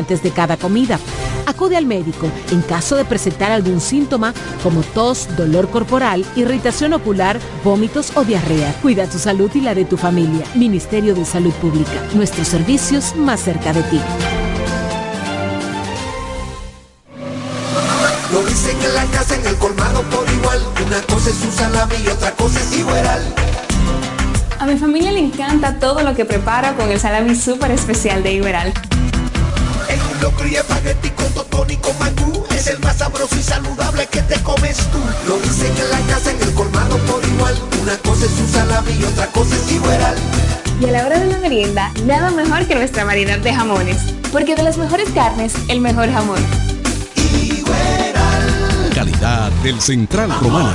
antes de cada comida. Acude al médico en caso de presentar algún síntoma como tos, dolor corporal, irritación ocular, vómitos o diarrea. Cuida tu salud y la de tu familia. Ministerio de Salud Pública. Nuestros servicios más cerca de ti. Lo dicen en la casa, en el colmado por igual. Una cosa es un salami y otra cosa es igual. A mi familia le encanta todo lo que prepara con el salami súper especial de Iberal. Locro y espagueti con totón y con mangú. Es el más sabroso y saludable que te comes tú. Lo dicen en la casa, en el colmado por igual. Una cosa es un salami y otra cosa es Iberal Y a la hora de la merienda, nada mejor que nuestra variedad de jamones. Porque de las mejores carnes, el mejor jamón. Calidad del Central Romana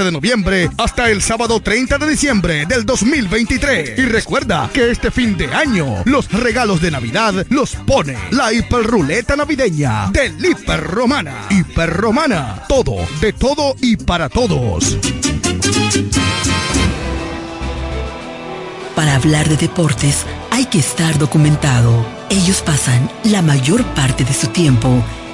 de noviembre hasta el sábado 30 de diciembre del 2023. Y recuerda que este fin de año los regalos de Navidad los pone la hiperruleta navideña del Hiper Romana. Hiper Romana, todo, de todo y para todos. Para hablar de deportes hay que estar documentado. Ellos pasan la mayor parte de su tiempo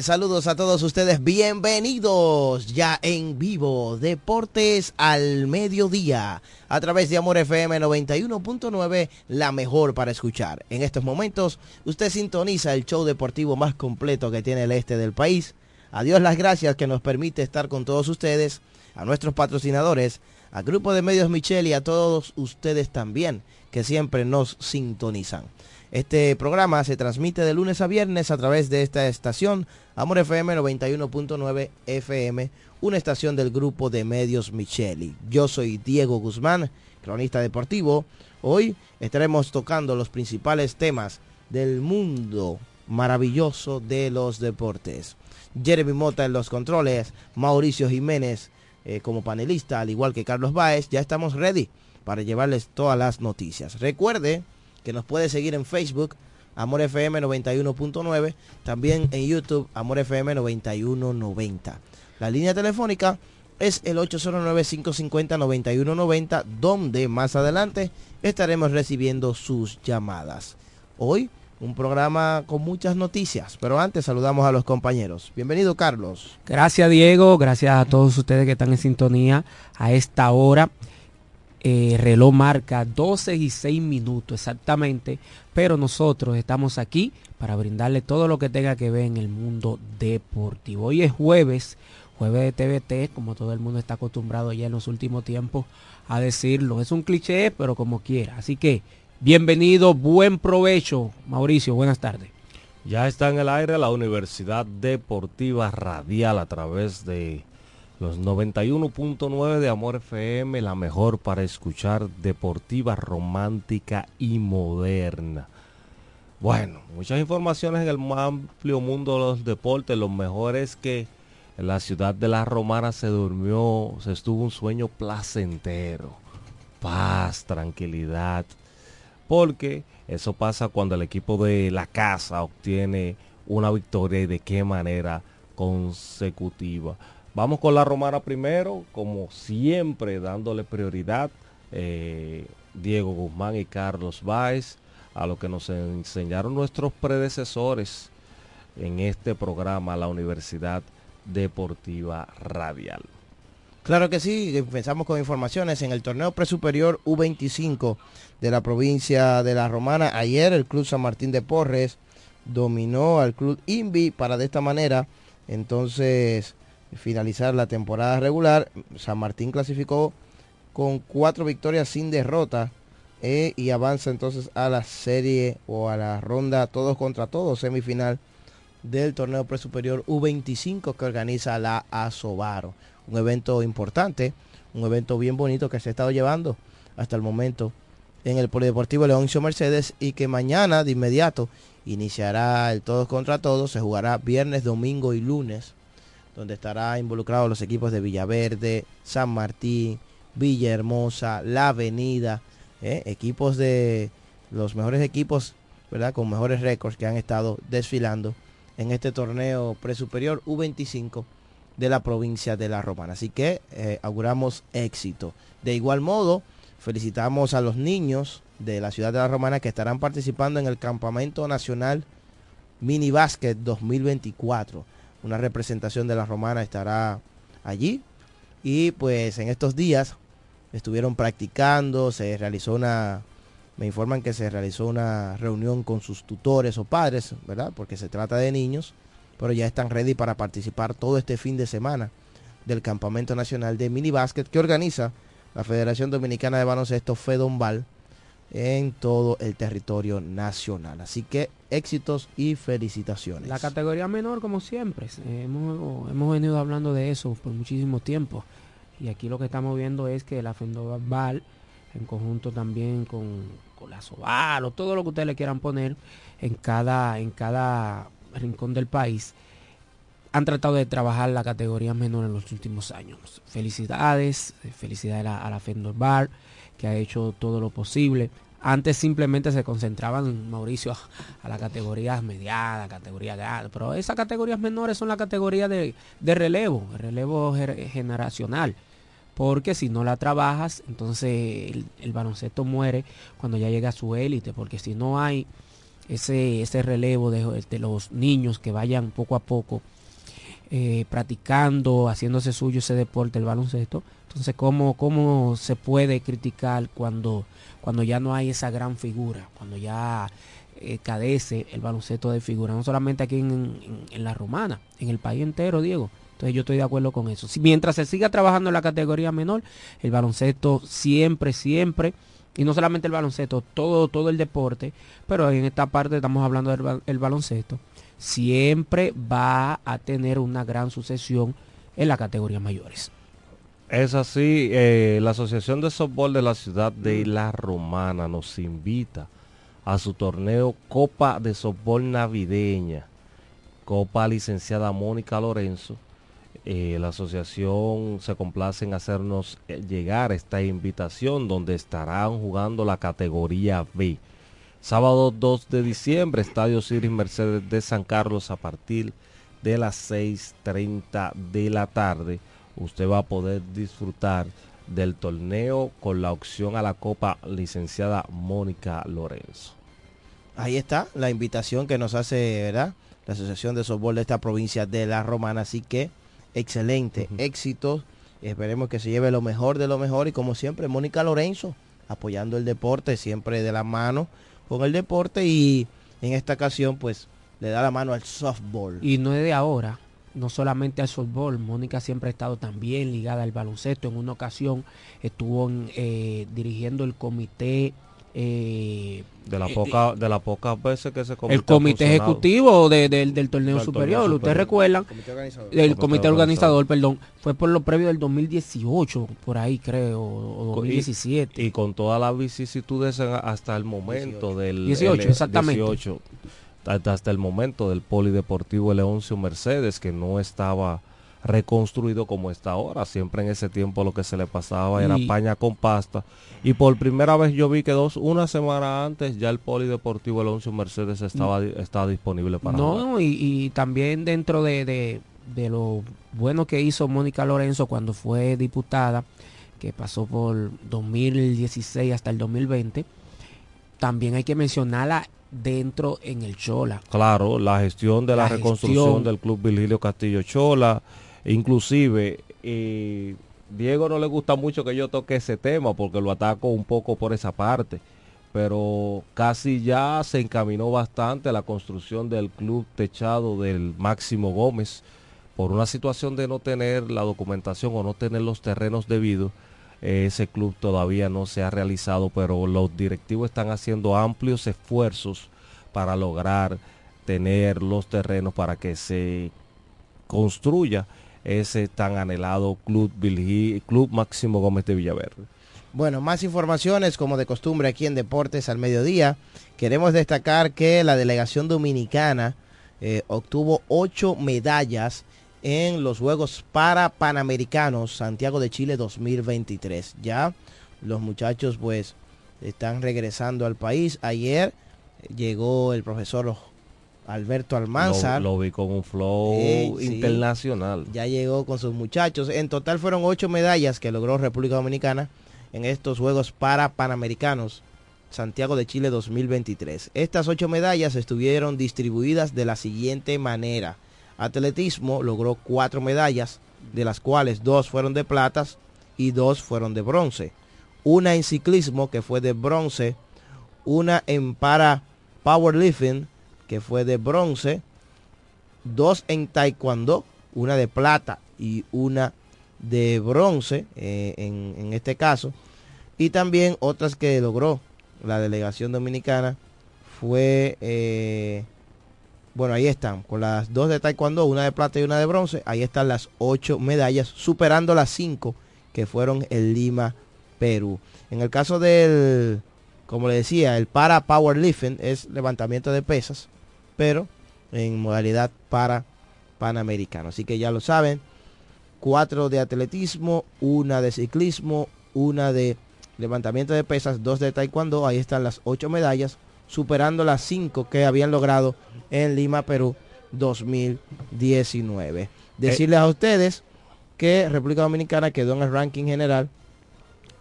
Tardes, saludos a todos ustedes, bienvenidos ya en vivo, Deportes al Mediodía, a través de Amor FM 91.9, la mejor para escuchar. En estos momentos, usted sintoniza el show deportivo más completo que tiene el este del país. A Dios las gracias que nos permite estar con todos ustedes, a nuestros patrocinadores, al grupo de medios Michelle y a todos ustedes también, que siempre nos sintonizan. Este programa se transmite de lunes a viernes a través de esta estación, Amor FM 91.9 FM, una estación del grupo de medios Micheli. Yo soy Diego Guzmán, cronista deportivo. Hoy estaremos tocando los principales temas del mundo maravilloso de los deportes. Jeremy Mota en los controles, Mauricio Jiménez eh, como panelista, al igual que Carlos Baez, ya estamos ready para llevarles todas las noticias. Recuerde que nos puede seguir en Facebook, Amor FM 91.9, también en YouTube, Amor FM 9190. La línea telefónica es el 809-550-9190, donde más adelante estaremos recibiendo sus llamadas. Hoy un programa con muchas noticias, pero antes saludamos a los compañeros. Bienvenido Carlos. Gracias Diego, gracias a todos ustedes que están en sintonía a esta hora eh, reloj marca 12 y 6 minutos exactamente, pero nosotros estamos aquí para brindarle todo lo que tenga que ver en el mundo deportivo. Hoy es jueves, jueves de TVT, como todo el mundo está acostumbrado ya en los últimos tiempos a decirlo. Es un cliché, pero como quiera. Así que, bienvenido, buen provecho. Mauricio, buenas tardes. Ya está en el aire la Universidad Deportiva Radial a través de los 91.9 de Amor FM, la mejor para escuchar deportiva, romántica y moderna. Bueno, muchas informaciones en el amplio mundo de los deportes. Lo mejor es que en la ciudad de La Romana se durmió, se estuvo un sueño placentero. Paz, tranquilidad. Porque eso pasa cuando el equipo de la casa obtiene una victoria y de qué manera consecutiva. Vamos con la romana primero, como siempre, dándole prioridad. Eh, Diego Guzmán y Carlos Báez a lo que nos enseñaron nuestros predecesores en este programa, la Universidad Deportiva Radial. Claro que sí, empezamos con informaciones en el torneo presuperior U25 de la provincia de La Romana. Ayer el Club San Martín de Porres dominó al Club Invi para de esta manera entonces finalizar la temporada regular. San Martín clasificó con cuatro victorias sin derrota eh, y avanza entonces a la serie o a la ronda todos contra todos semifinal del torneo presuperior U25 que organiza la Asobaro. Un evento importante, un evento bien bonito que se ha estado llevando hasta el momento en el Polideportivo Leoncio Mercedes y que mañana de inmediato iniciará el todos contra todos, se jugará viernes, domingo y lunes donde estará involucrado los equipos de Villaverde, San Martín, Villahermosa, La Avenida, ¿eh? equipos de los mejores equipos, ¿verdad? Con mejores récords que han estado desfilando en este torneo presuperior U25 de la provincia de La Romana. Así que eh, auguramos éxito. De igual modo, felicitamos a los niños de la ciudad de La Romana que estarán participando en el Campamento Nacional Mini Basket 2024 una representación de la romana estará allí. Y pues en estos días estuvieron practicando, se realizó una, me informan que se realizó una reunión con sus tutores o padres, ¿verdad? Porque se trata de niños, pero ya están ready para participar todo este fin de semana del Campamento Nacional de Mini Basket que organiza la Federación Dominicana de Baloncesto Fedombal en todo el territorio nacional. Así que éxitos y felicitaciones. La categoría menor, como siempre, hemos, hemos venido hablando de eso por muchísimo tiempo. Y aquí lo que estamos viendo es que la Fendoval, en conjunto también con, con la Sobar o todo lo que ustedes le quieran poner en cada, en cada rincón del país, han tratado de trabajar la categoría menor en los últimos años. Felicidades, felicidades a la, la que ha hecho todo lo posible. Antes simplemente se concentraban, Mauricio, a, las categorías medianas, categorías grandes, pero esas categorías menores son la categoría de, relevo, relevo generacional. Porque si no la trabajas, entonces el, baloncesto muere cuando ya llega a su élite, porque si no hay ese, ese relevo de, de los niños que vayan poco a poco eh, practicando, haciéndose suyo ese deporte, el baloncesto. Entonces, ¿cómo, cómo se puede criticar cuando, cuando ya no hay esa gran figura, cuando ya eh, cadece el baloncesto de figura, no solamente aquí en, en, la romana, en el país entero, Diego. Entonces yo estoy de acuerdo con eso. Si, mientras se siga trabajando en la categoría menor, el baloncesto siempre, siempre, y no solamente el baloncesto, todo, todo el deporte, pero en esta parte estamos hablando del el baloncesto, siempre va a tener una gran sucesión en la categoría mayores. Es así, eh, la Asociación de Softball de la ciudad de La Romana nos invita a su torneo Copa de Softball Navideña, Copa licenciada Mónica Lorenzo, eh, la asociación se complace en hacernos eh, llegar esta invitación donde estarán jugando la categoría B. Sábado 2 de diciembre, Estadio Ciris Mercedes de San Carlos a partir de las 6.30 de la tarde. Usted va a poder disfrutar del torneo con la opción a la Copa licenciada Mónica Lorenzo. Ahí está la invitación que nos hace, ¿verdad? La Asociación de Softball de esta provincia de La Romana. Así que excelente, éxito. Esperemos que se lleve lo mejor de lo mejor y como siempre, Mónica Lorenzo apoyando el deporte, siempre de la mano con el deporte y en esta ocasión pues le da la mano al softball. Y no es de ahora, no solamente al softball, Mónica siempre ha estado también ligada al baloncesto. En una ocasión estuvo eh, dirigiendo el comité eh, de la eh, poca de las pocas veces que se el comité ejecutivo del torneo superior ustedes recuerdan el comité organizador. perdón fue por lo previo del 2018 por ahí creo o 2017 y, con todas las vicisitudes hasta el momento del 18 exactamente. 18, hasta el momento del polideportivo Leoncio Mercedes que no estaba reconstruido como está ahora. Siempre en ese tiempo lo que se le pasaba era paña con pasta. Y por primera vez yo vi que dos, una semana antes ya el Polideportivo Alonso Mercedes estaba, estaba disponible para No, y, también dentro de, de, lo bueno que hizo Mónica Lorenzo cuando fue diputada, que pasó por 2016 hasta el 2020, también hay que mencionarla dentro en el Chola. Claro, la gestión de la, reconstrucción del Club Virgilio Castillo Chola, Inclusive, eh, Diego no le gusta mucho que yo toque ese tema porque lo ataco un poco por esa parte. Pero casi ya se encaminó bastante la construcción del club techado del Máximo Gómez por una situación de no tener la documentación o no tener los terrenos debidos. Ese club todavía no se ha realizado, pero los directivos están haciendo amplios esfuerzos para lograr tener los terrenos para que se construya ese tan anhelado Club, Club Máximo Gómez de Villaverde. Bueno, más informaciones como de costumbre aquí en Deportes al Mediodía. Queremos destacar que la delegación dominicana eh, obtuvo ocho medallas en los Juegos para Panamericanos Santiago de Chile 2023. Ya los muchachos pues están regresando al país. Ayer llegó el profesor Alberto Almanzar. Lo, vi con un flow internacional. ya llegó con sus muchachos. En total fueron ocho medallas que logró República Dominicana en estos Juegos para Panamericanos Santiago de Chile 2023. Estas ocho medallas estuvieron distribuidas de la siguiente manera. Atletismo logró cuatro medallas, de las cuales dos fueron de platas y dos fueron de bronce. Una en ciclismo que fue de bronce, una en para powerlifting que fue de bronce, dos en taekwondo, una de plata y una de bronce eh, en, este caso, y también otras que logró la delegación dominicana fue, eh, bueno, ahí están, con las dos de taekwondo, una de plata y una de bronce, ahí están las ocho medallas, superando las cinco que fueron en Lima, Perú. En el caso del, como le decía, el para powerlifting es levantamiento de pesas, pero en modalidad para panamericano. Así que ya lo saben, cuatro de atletismo, una de ciclismo, una de levantamiento de pesas, dos de taekwondo. Ahí están las ocho medallas, superando las cinco que habían logrado en Lima, Perú 2019. Decirles a ustedes que República Dominicana quedó en el ranking general.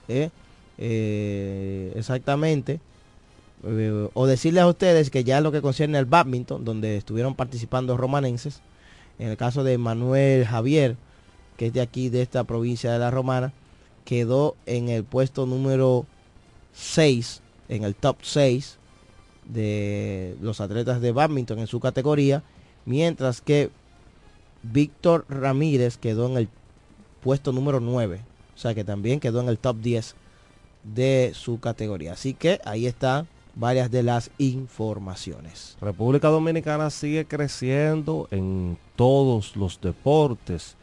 Eh, eh, exactamente eh, o decirles a ustedes que ya lo que concierne al badminton, donde estuvieron participando romanenses, en el caso de Manuel Javier, que es de aquí, de esta provincia de la Romana, quedó en el puesto número 6, en el top 6 de los atletas de badminton en su categoría, mientras que Víctor Ramírez quedó en el puesto número 9, o sea que también quedó en el top 10 de su categoría. Así que ahí están varias de las informaciones. República Dominicana sigue creciendo en todos los deportes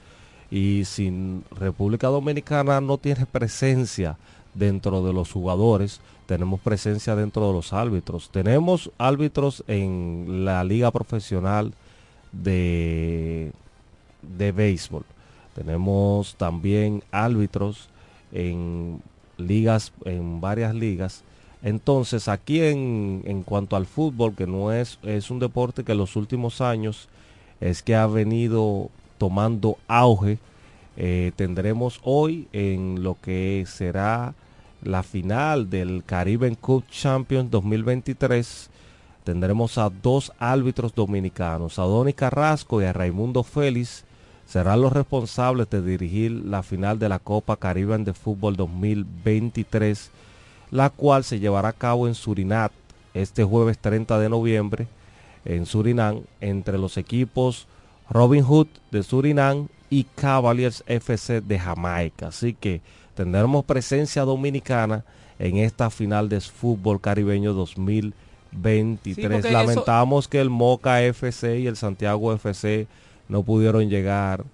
y sin República Dominicana no tiene presencia dentro de los jugadores, tenemos presencia dentro de los árbitros. Tenemos árbitros en la liga profesional de, de béisbol. Tenemos también árbitros en ligas, en varias ligas. Entonces, aquí en, en cuanto al fútbol, que no es, es un deporte que en los últimos años es que ha venido tomando auge, eh, tendremos hoy en lo que será la final del Caribbean Cup Champions 2023 tendremos a dos árbitros dominicanos, a Donny Carrasco y a Raimundo Félix, serán los responsables de dirigir la final de la Copa Caribbean de Fútbol 2023, la cual se llevará a cabo en Surinam este jueves 30 de noviembre en Surinam entre los equipos Robin Hood de Surinam y Cavaliers FC de Jamaica. Así que tendremos presencia dominicana en esta final de fútbol caribeño 2023. Lamentamos que el Moca FC y el Santiago FC no pudieron llegar,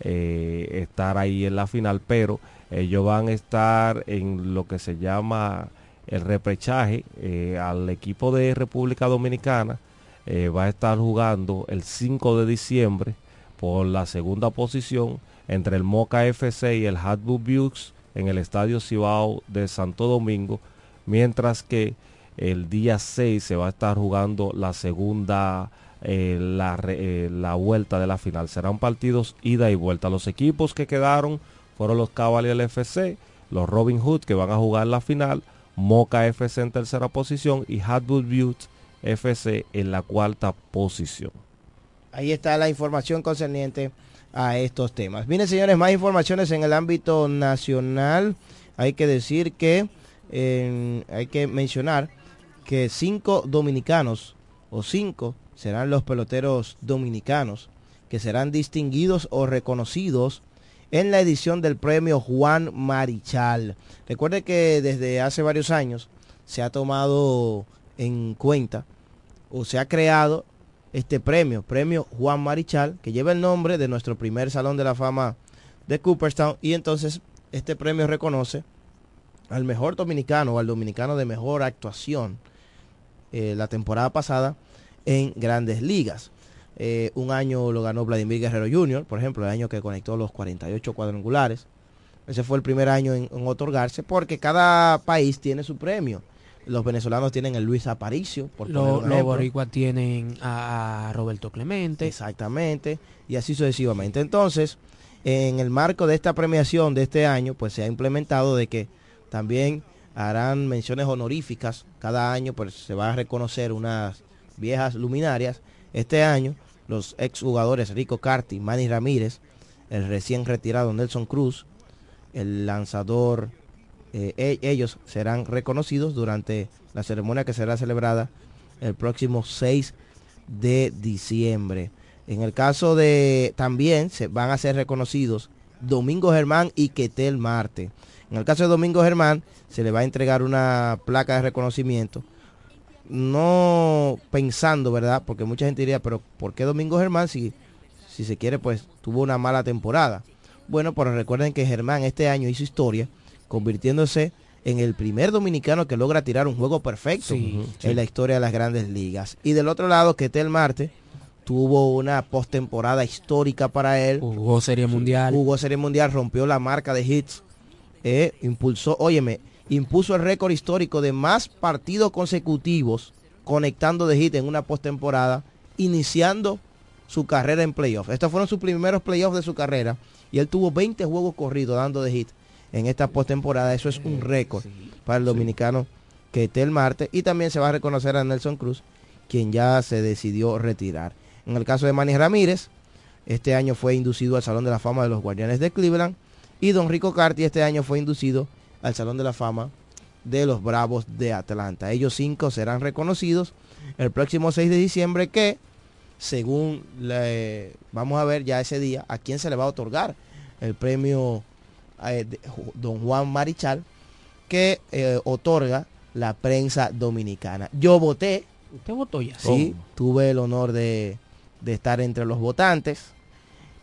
eh, estar ahí en la final, pero ellos van a estar en lo que se llama el reprechaje eh, al equipo de República Dominicana. Eh, va a estar jugando el 5 de diciembre por la segunda posición entre el Moca FC y el Hatbook Bukes en el Estadio Cibao de Santo Domingo, mientras que el día 6 se va a estar jugando la segunda, eh, la, eh, la, vuelta de la final. Serán partidos ida y vuelta. Los equipos que quedaron fueron los Cavaliers FC, los Robin Hood que van a jugar la final, Moca FC en tercera posición y Hatwood Butte FC en la cuarta posición. Ahí está la información concerniente a estos temas. Bien, señores, más informaciones en el ámbito nacional. Hay que decir que, hay que mencionar que cinco dominicanos o cinco serán los peloteros dominicanos que serán distinguidos o reconocidos en la edición del premio Juan Marichal. Recuerde que desde hace varios años se ha tomado en cuenta o se ha creado este premio, premio Juan Marichal, que lleva el nombre de nuestro primer Salón de la Fama de Cooperstown. Y entonces este premio reconoce al mejor dominicano o al dominicano de mejor actuación eh, la temporada pasada en grandes ligas. Eh, un año lo ganó Vladimir Guerrero Jr., por ejemplo, el año que conectó los 48 cuadrangulares. Ese fue el primer año en otorgarse porque cada país tiene su premio. Los venezolanos tienen el Luis Aparicio. Por los boricuas tienen a, Roberto Clemente. Exactamente. Y así sucesivamente. Entonces, en el marco de esta premiación de este año, pues se ha implementado de que también harán menciones honoríficas. Cada año pues se va a reconocer unas viejas luminarias. Este año los exjugadores Rico Carti, Manny Ramírez, el recién retirado Nelson Cruz, el lanzador eh, e, ellos serán reconocidos durante la ceremonia que será celebrada el próximo 6 de diciembre. En el caso de también se van a ser reconocidos Domingo Germán y Quetel Marte. En el caso de Domingo Germán se le va a entregar una placa de reconocimiento. No pensando, ¿verdad? Porque mucha gente diría, pero ¿por qué Domingo Germán si, si se quiere pues tuvo una mala temporada? Bueno, pero recuerden que Germán este año hizo historia convirtiéndose en el primer dominicano que logra tirar un juego perfecto en la historia de las grandes ligas. Y del otro lado, Ketel Marte tuvo una postemporada histórica para él. Jugó Serie Mundial. Jugó Serie Mundial, rompió la marca de hits. Eh, impulsó, óyeme, impuso el récord histórico de más partidos consecutivos conectando de hits en una postemporada, iniciando su carrera en playoffs. Estos fueron sus primeros playoffs de su carrera y él tuvo 20 juegos corridos dando de hits en esta postemporada. Eso es un récord para el dominicano que esté el martes. Y también se va a reconocer a Nelson Cruz, quien ya se decidió retirar. En el caso de Manny Ramírez, este año fue inducido al Salón de la Fama de los Guardianes de Cleveland. Y Don Rico Carti este año fue inducido al Salón de la Fama de los Bravos de Atlanta. Ellos cinco serán reconocidos el próximo 6 de diciembre que, según le, vamos a ver ya ese día, a quién se le va a otorgar el premio eh, Don Juan Marichal que eh, otorga la prensa dominicana. Yo voté. ¿Usted votó ya? Sí, tuve el honor de, de estar entre los votantes.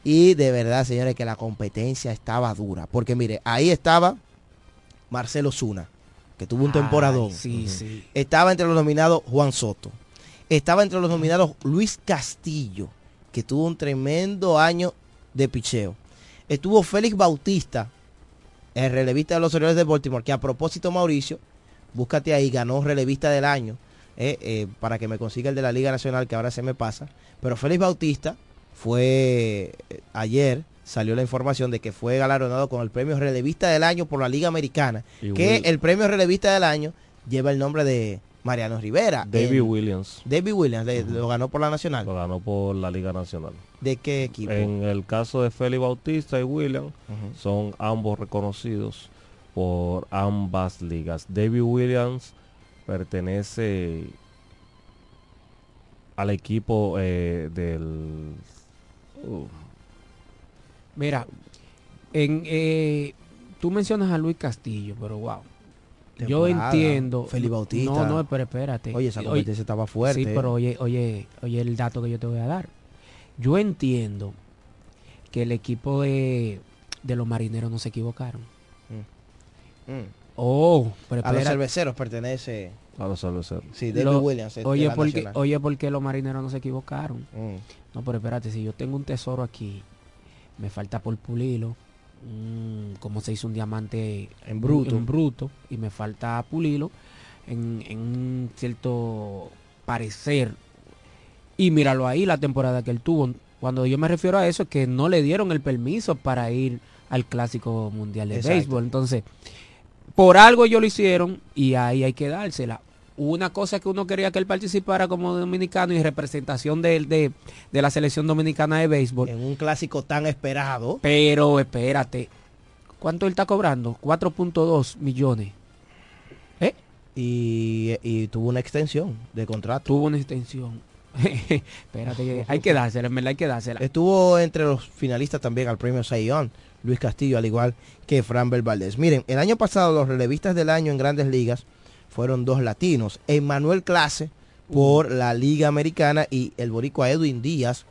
Y de verdad, señores, que la competencia estaba dura. Porque mire, ahí estaba Marcelo Zuna, que tuvo un Ay, temporadón. Sí, sí. Estaba entre los nominados Juan Soto. Estaba entre los nominados Luis Castillo, que tuvo un tremendo año de picheo. Estuvo Félix Bautista, el relevista de los Orioles de Baltimore, que a propósito, Mauricio, búscate ahí, ganó relevista del año, eh, eh, para que me consiga el de la Liga Nacional, que ahora se me pasa. Pero Félix Bautista fue eh, ayer salió la información de que fue galardonado con el premio relevista del año por la Liga Americana, Y que Will- el premio relevista del año lleva el nombre de Mariano Rivera. David Williams David Williams le- lo ganó por la Nacional. lo ganó por la Liga Nacional. ¿De qué equipo? En el caso de Félix Bautista y Williams, son ambos reconocidos por ambas ligas. David Williams pertenece al equipo eh, del... uh, En, eh, tú mencionas a Luis Castillo, pero wow. Yo entiendo. Félix Bautista. No, no, pero espérate. Oye, esa Oye, competencia estaba fuerte. Sí, pero oye, oye, oye el dato que yo te voy a dar. Yo entiendo que el equipo de, de los marineros no se equivocaron. Mm. Oh, pero a los cerveceros pertenece. a los cerveceros. Sí, David Lo- Williams. es de Oye, porque, Nacional. oye, porque los marineros no se equivocaron. Mm. No, pero espérate, si yo tengo un tesoro aquí, me falta por pulirlo. Mm, como se hizo un diamante En bruto. en bruto y me falta pulirlo en, en un cierto parecer. Y míralo ahí la temporada que él tuvo. Cuando yo me refiero a eso es que no le dieron el permiso para ir al clásico mundial de Exacto. béisbol. Entonces, por algo ellos lo hicieron y ahí hay que dársela. Una cosa que uno quería que él participara como dominicano y representación de, de, de la selección dominicana de béisbol. En un clásico tan esperado. Pero espérate, ¿cuánto él está cobrando? 4.2 millones. ¿Eh? Y, y tuvo una extensión de contrato. Tuvo una extensión. espérate, hay que dársela, en verdad hay que dársela. Estuvo entre los finalistas también al premio Sayón, Luis Castillo, al igual que Fran Valdés. Miren, el año pasado los relevistas del año en grandes ligas fueron dos latinos. Emmanuel Clase por la Liga Americana y el boricua Edwin Díaz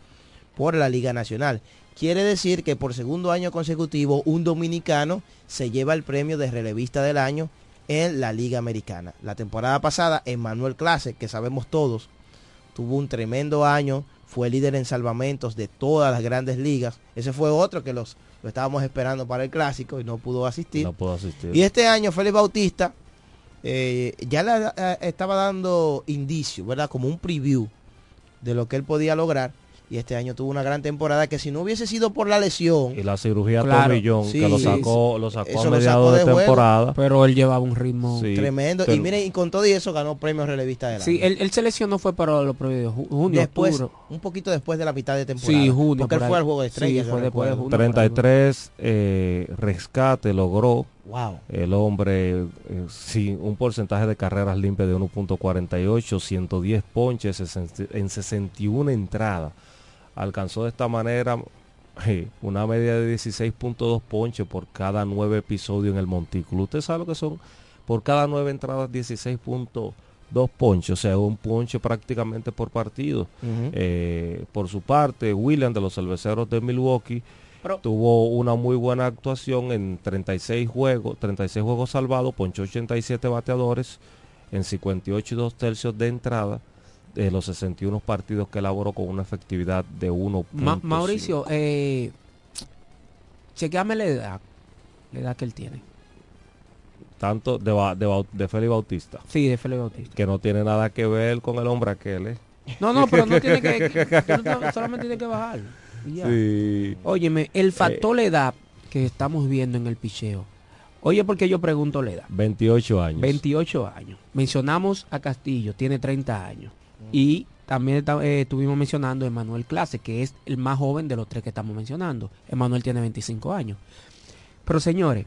por la Liga Nacional. Quiere decir que por segundo año consecutivo un dominicano se lleva el premio de relevista del año en la Liga Americana. La temporada pasada, Emmanuel Clase, que sabemos todos, tuvo un tremendo año, fue líder en salvamentos de todas las grandes ligas. Ese fue otro que los lo estábamos esperando para el clásico y no pudo asistir. No puedo asistir. Y este año Félix Bautista eh, ya le eh, estaba dando indicios, ¿verdad? Como un preview de lo que él podía lograr. Y este año tuvo una gran temporada que si no hubiese sido por la lesión, Y la cirugía Claro, tomillón sí, que lo sí, sacó, lo sacó a mediados de, temporada. Pero él llevaba un ritmo. Sí, tremendo. pero- y miren, y con todo y eso ganó premio relevista del Sí, año. él, él se lesionó fue para los premios junio, después, octubre. un poquito después de la mitad de temporada. Sí, junio. Porque él fue al juego de Sí, estrellas. yo fue después de recuerdo. junio. por ahí. 33 eh, rescate logró Wow. el hombre eh, sí, un porcentaje de carreras limpias de 1.48, 110 ponches en 61 entradas. Alcanzó de esta manera eh, una media de 16.2 ponches por cada nueve episodios en el montículo. Usted sabe lo que son por cada nueve entradas 16.2 ponches, o sea, un ponche prácticamente por partido. Eh, por su parte, William de los Cerveceros de Milwaukee Pero- tuvo una muy buena actuación en 36 juegos, 36 juegos salvados, ponchó 87 bateadores en 58 y 2 tercios de entrada de los 61 partidos que elaboró con una efectividad de 1. Ma- Mauricio, eh, chequeame la edad, la edad que él tiene. tanto de, Ba- de, de Félix Bautista, Sí, de Félix Bautista. que no tiene nada que ver con el hombre aquel, ¿eh? No, no, pero no tiene que, que- solamente tiene que bajar. Y ya. Sí. Óyeme, el factor edad que estamos viendo en el picheo, Oye, porque yo pregunto la edad. 28 años. 28 años. Mencionamos a Castillo, tiene 30 años. Y también eh, estuvimos mencionando a Emanuel Clase, que es el más joven de los tres que estamos mencionando. Emanuel tiene 25 años. Pero señores,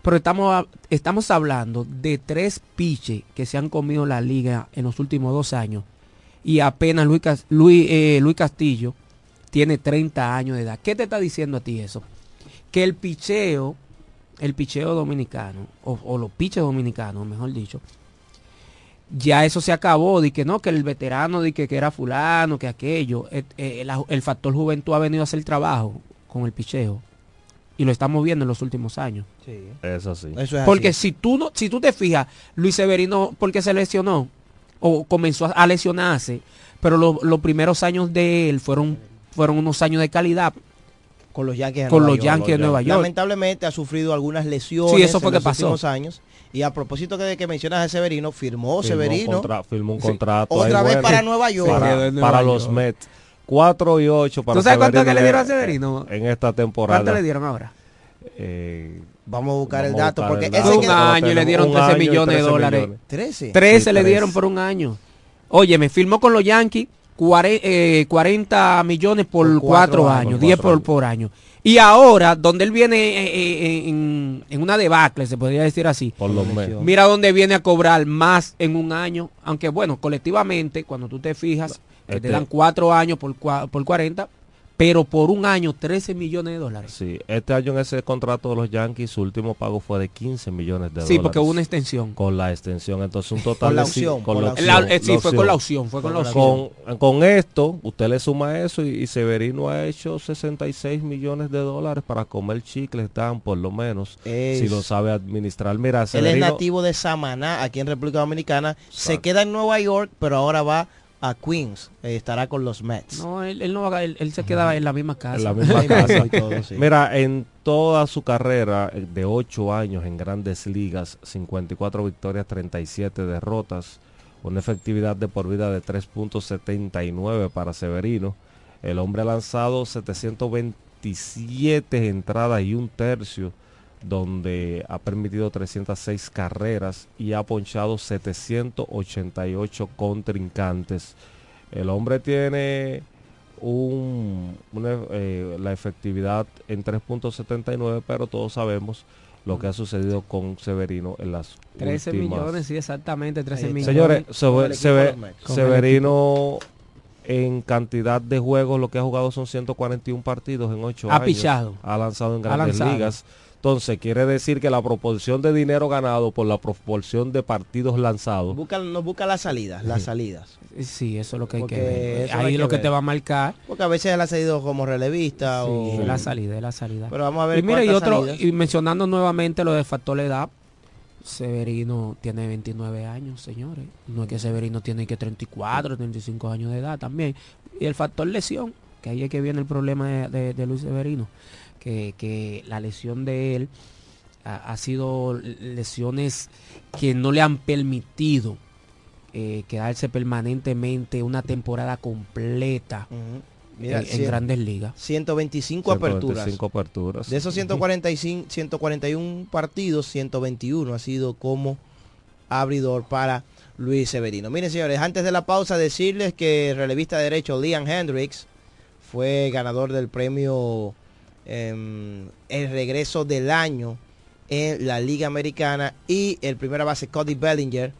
pero estamos, estamos hablando de tres piches que se han comido la liga en los últimos dos años. Y apenas Luis, Luis, eh, Luis Castillo tiene 30 años de edad. ¿Qué te está diciendo a ti eso? Que el picheo, el picheo dominicano, o, los piches dominicanos, mejor dicho, ya eso se acabó, de que no, que el veterano, de que, que era fulano, que aquello, eh, eh, el, factor juventud ha venido a hacer el trabajo con el picheo. Y lo estamos viendo en los últimos años. Sí. Eso sí. porque si tú no, si tú te fijas, Luis Severino, porque se lesionó, o comenzó a lesionarse, pero los primeros años de él fueron fueron unos años de calidad con los Yankees de, con Nueva, los Yankees York. de Nueva York. Lamentablemente ha sufrido algunas lesiones sí, eso fue en los últimos años. Y a propósito de que mencionas a Severino, firmó, Severino. firmó un contrato. otra vez para Nueva York. Para, los Mets. 4 y 8 para ¿Tú sabes cuánto que le dieron a Severino? En esta temporada. ¿Cuánto le dieron ahora? Eh, vamos a buscar el dato. porque el ese un año y le dieron 13 millones de dólares. 13. 13 le dieron por un año. Oye, me firmó con los Yankees 40, eh, millones por, cuatro, años, 10 por, por, año. Y ahora, donde él viene eh, eh, en, una debacle, se podría decir así, por lo mira donde viene a cobrar más en un año, aunque bueno, colectivamente, cuando tú te fijas, te este dan cuatro años por, por 40, pero por un año 13 millones de dólares. Sí, este año en ese contrato de los Yankees su último pago fue de 15 millones de dólares. Sí, porque hubo una extensión. Con la extensión, entonces un total con la opción. con la sí, fue con la opción, fue con, la opción. Con, esto, usted le suma eso y, Severino ha hecho 66 millones de dólares para comer chicles, dan por lo menos, si lo sabe administrar. Mira, Él es nativo de Samaná, aquí en República Dominicana, se queda en Nueva York, pero ahora va a Queens, eh, estará con los Mets. No, él, no va, él, se queda en la misma casa. En la misma casa. Mira, en toda su carrera eh, de 8 años en grandes ligas, 54 victorias, 37 derrotas, una efectividad de por vida de 3.79 para Severino. El hombre ha lanzado 727 entradas y un tercio donde ha permitido 306 carreras y ha ponchado 788 contrincantes. El hombre tiene un, eh, la efectividad en 3.79, pero todos sabemos lo que ha sucedido con Severino en las 13 millones, sí, exactamente, 13 millones. Señores, Severino en cantidad de juegos lo que ha jugado son 141 partidos en 8 años. Ha pichado. Ha lanzado en grandes ligas. Entonces quiere decir que la proporción de dinero ganado por la proporción de partidos lanzados. Busca, nos busca las salidas, las salidas. Sí, eso es lo que hay que ver. Ahí es lo que te va a marcar. Porque a veces él ha salido como relevista sí, o... la salida, la salida. Pero vamos a ver Y mira, y otro, y mencionando nuevamente lo de factor de edad, Severino tiene 29 años, señores. No es que Severino tiene que 34, 35 años de edad también. Y el factor lesión, que ahí es que viene el problema de Luis Severino que, la lesión de él ha, sido lesiones que no le han permitido eh, quedarse permanentemente una temporada completa en, grandes ligas. 125, aperturas. aperturas. De esos 145, 141 partidos, 121 ha sido como abridor para Luis Severino. Miren señores, antes de la pausa decirles que el relevista de derecho Liam Hendricks fue ganador del premio Em, el regreso del año en la Liga Americana y el primera base Cody Bellinger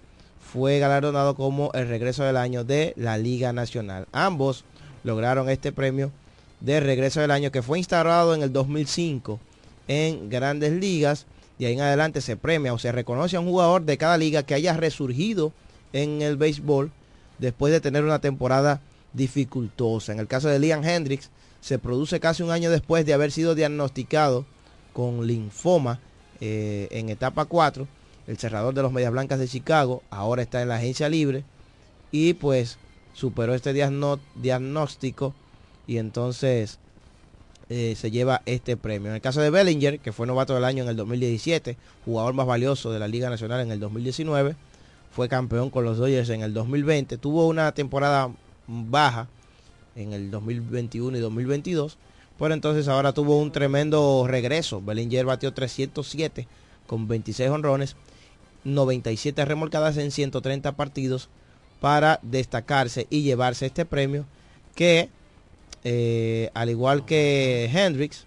fue galardonado como el regreso del año de la Liga Nacional. Ambos lograron este premio de regreso del año que fue instalado en el 2005 en grandes ligas. Y ahí en adelante se premia o se reconoce a un jugador de cada liga que haya resurgido en el béisbol después de tener una temporada dificultosa. En el caso de Liam Hendricks, se produce casi un año después de haber sido diagnosticado con linfoma eh, en etapa 4. El cerrador de los Medias Blancas de Chicago ahora está en la agencia libre y pues superó este diagnóstico y entonces eh, se lleva este premio. En el caso de Bellinger, que fue novato del año en el 2017, jugador más valioso de la Liga Nacional en el 2019, fue campeón con los Dodgers en el 2020, tuvo una temporada baja en el 2021 y 2022. Pero entonces ahora tuvo un tremendo regreso. Bellinger batió 307 con 26 honrones, 97 remolcadas en 130 partidos para destacarse y llevarse este premio que, eh, al igual que Hendrix,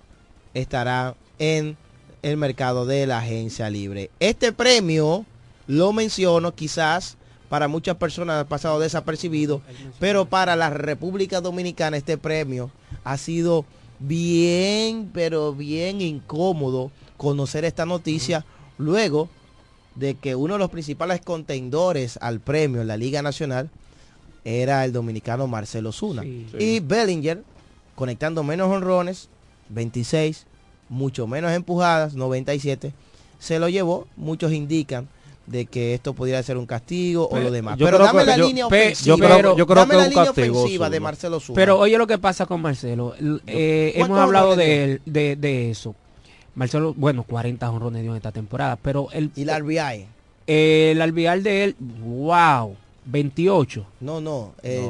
estará en el mercado de la agencia libre. Este premio lo menciono quizás para muchas personas ha pasado desapercibido, pero para la República Dominicana este premio ha sido bien, pero bien incómodo conocer esta noticia luego de que uno de los principales contendores al premio en la Liga Nacional era el dominicano Marcelo Zuna. Y Bellinger, conectando menos honrones, 26, mucho menos empujadas, 97, se lo llevó. Muchos indican de que esto podría ser un castigo o lo demás. Pero dame la línea ofensiva. Yo creo, dame la línea ofensiva de Marcelo Zuna. Pero oye lo que pasa con Marcelo. Eh, hemos hablado de, de, de, eso. Marcelo, bueno, 40 honrones dio en esta temporada, pero el... ¿Y el RBI? El RBI de él, wow, 28. No, no, eh,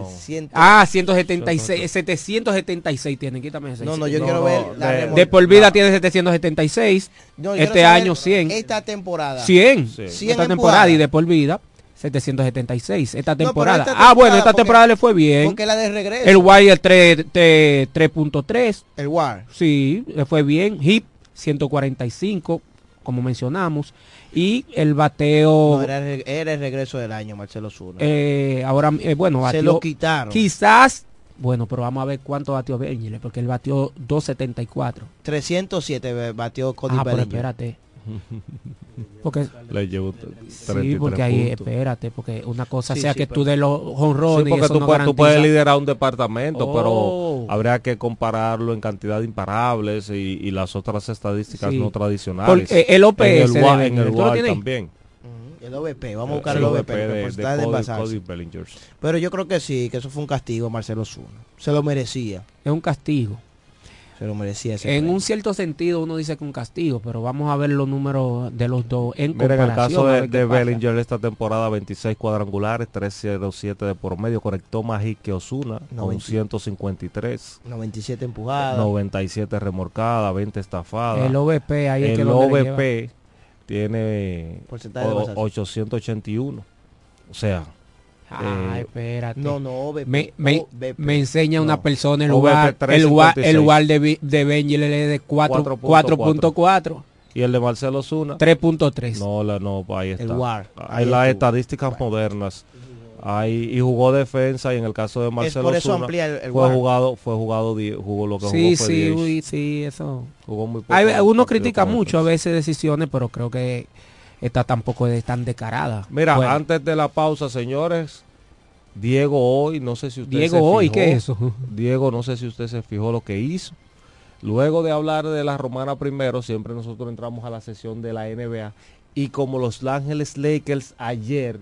Ah, 176, 776 tiene, quítame ese. No, no, yo quiero ver la de, por vida tiene 776, este año 100. Esta temporada. 100, esta temporada y de por vida 776 esta temporada. ah, bueno, esta temporada le fue bien. Porque la de regreso. El Wire 3.3. El Wire. Sí, le fue bien. Hip 145, como mencionamos. Y el bateo... era, el regreso del año, Marcelo Zuna. Eh, ahora, eh, bueno, Se lo quitaron. Quizás... Bueno, pero vamos a ver cuánto batió Bellinger, porque él batió 274. 307 batió Cody ah, pero espérate. Porque, le llevo sí, porque ahí, espérate, porque una cosa sea que tú de los honrones. Sí, porque tú, puedes, tú, puedes, liderar un departamento, pero oh. habría que compararlo en cantidad de imparables y, las otras estadísticas no tradicionales. Porque el OPS en el, en también. El OVP, vamos a buscar el OVP. De, pero yo creo que sí, que eso fue un castigo Marcelo Zuna. Se lo merecía. Es un castigo lo merecía ese En un cierto sentido uno dice que un castigo, pero vamos a ver los números de los dos en comparación. en el caso de, Bellinger esta temporada 26 cuadrangulares, 307 de por medio, conectó más hit que Osuna con 153. 97 empujadas. 97 remorcadas, 20 estafadas. El OVP ahí El OVP tiene 881. O sea, Ah, espérate. No, no, me, me, enseña una persona el lugar, el, el lugar de, de Benji de 4.4. ¿Y el de Marcelo Zuna? 3.3. No, la, no, ahí está. El Hay las estadísticas modernas. Ahí, y jugó defensa y en el caso de Marcelo por eso Zuna el, fue jugado fue jugado jugó lo que sí, jugó sí, sí, eso. Jugó muy poco, Hay, uno critica mucho a veces decisiones, pero creo que esta tampoco es tan descarada. Mira, antes de la pausa, señores, Diego hoy, no sé si usted Diego hoy, ¿qué es eso? Diego, no sé si usted se fijó lo que hizo. Luego de hablar de la romana primero, siempre nosotros entramos a la sesión de la NBA y como los Ángeles Lakers ayer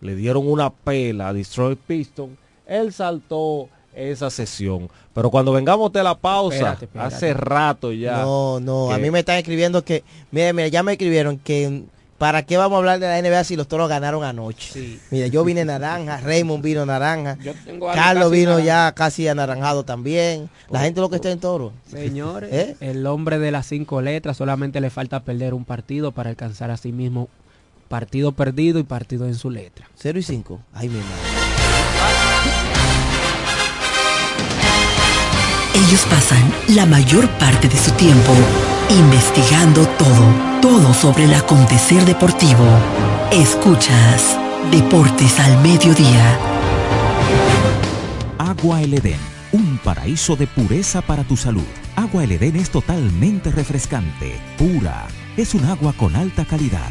le dieron una pela a Destroy Piston, él saltó esa sesión. Pero cuando vengamos de la pausa, hace rato ya. No, no, a mí me están escribiendo que, mira, mira, ya me escribieron que ¿Para qué vamos a hablar de la NBA si los toros ganaron anoche? Mira, yo vine naranja, Raymond vino naranja, Carlos vino ya casi anaranjado también. La gente lo que está en toro. Señores, ¿Eh? el hombre de las cinco letras solamente le falta perder un partido para alcanzar a sí mismo partido perdido y partido en su letra. 0 y 5. Ay, mi madre. Ellos pasan la mayor parte de su tiempo investigando todo todo sobre el acontecer deportivo. Escuchas Deportes al Mediodía. Agua El Edén, un paraíso de pureza para tu salud. Agua El Edén es totalmente refrescante, pura. Es un agua con alta calidad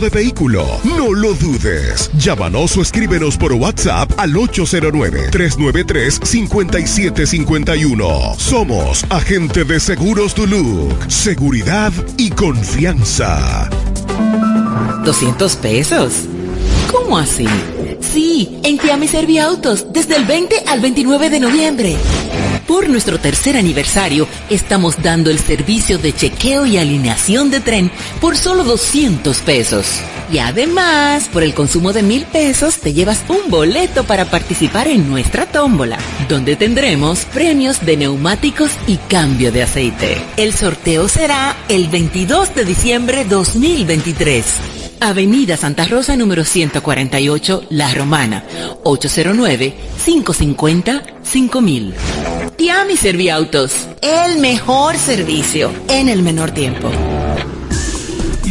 de vehículo, no lo dudes. Llámanos o escríbenos por WhatsApp al 809-393-5751. Somos Agente de Seguros Duluc. Seguridad y confianza. 200 pesos. ¿Cómo así? Sí, en Tiami Serviautos, desde el 20 al 29 de noviembre. Por nuestro tercer aniversario, estamos dando el servicio de chequeo y alineación de tren por solo 200 pesos. Y además, por el consumo de mil pesos, te llevas un boleto para participar en nuestra tómbola, donde tendremos premios de neumáticos y cambio de aceite. El sorteo será el 22 de diciembre 2023. Avenida Santa Rosa número 148, La Romana, 809-550-5000. Tiami Serviautos, el mejor servicio en el menor tiempo.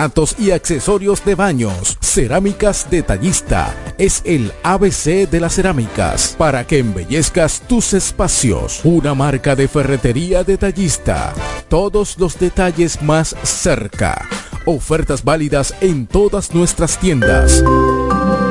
porcelanatos y accesorios de baños. Cerámicas Detallista es el ABC de las cerámicas para que embellezcas tus espacios. Una marca de ferretería detallista. Todos los detalles más cerca. Ofertas válidas en todas nuestras tiendas.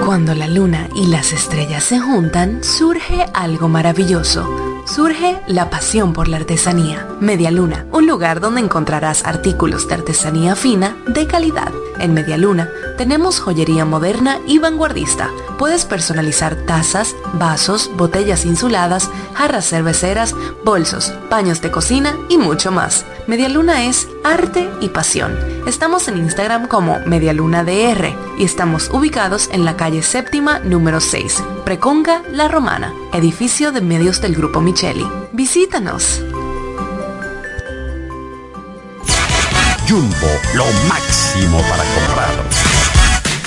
Cuando la luna y las estrellas se juntan, surge algo maravilloso. Surge la pasión por la artesanía. Media Luna, un lugar donde encontrarás artículos de artesanía fina de calidad. En Media Luna tenemos joyería moderna y vanguardista. Puedes personalizar tazas, vasos, botellas insuladas, jarras cerveceras, bolsos, paños de cocina y mucho más. Media Luna es arte y pasión. Estamos en Instagram como MedialunaDR y estamos ubicados en la calle séptima número 6, Preconga La Romana, edificio de medios del Grupo Micheli. Visítanos. Jumbo, lo máximo para comprar.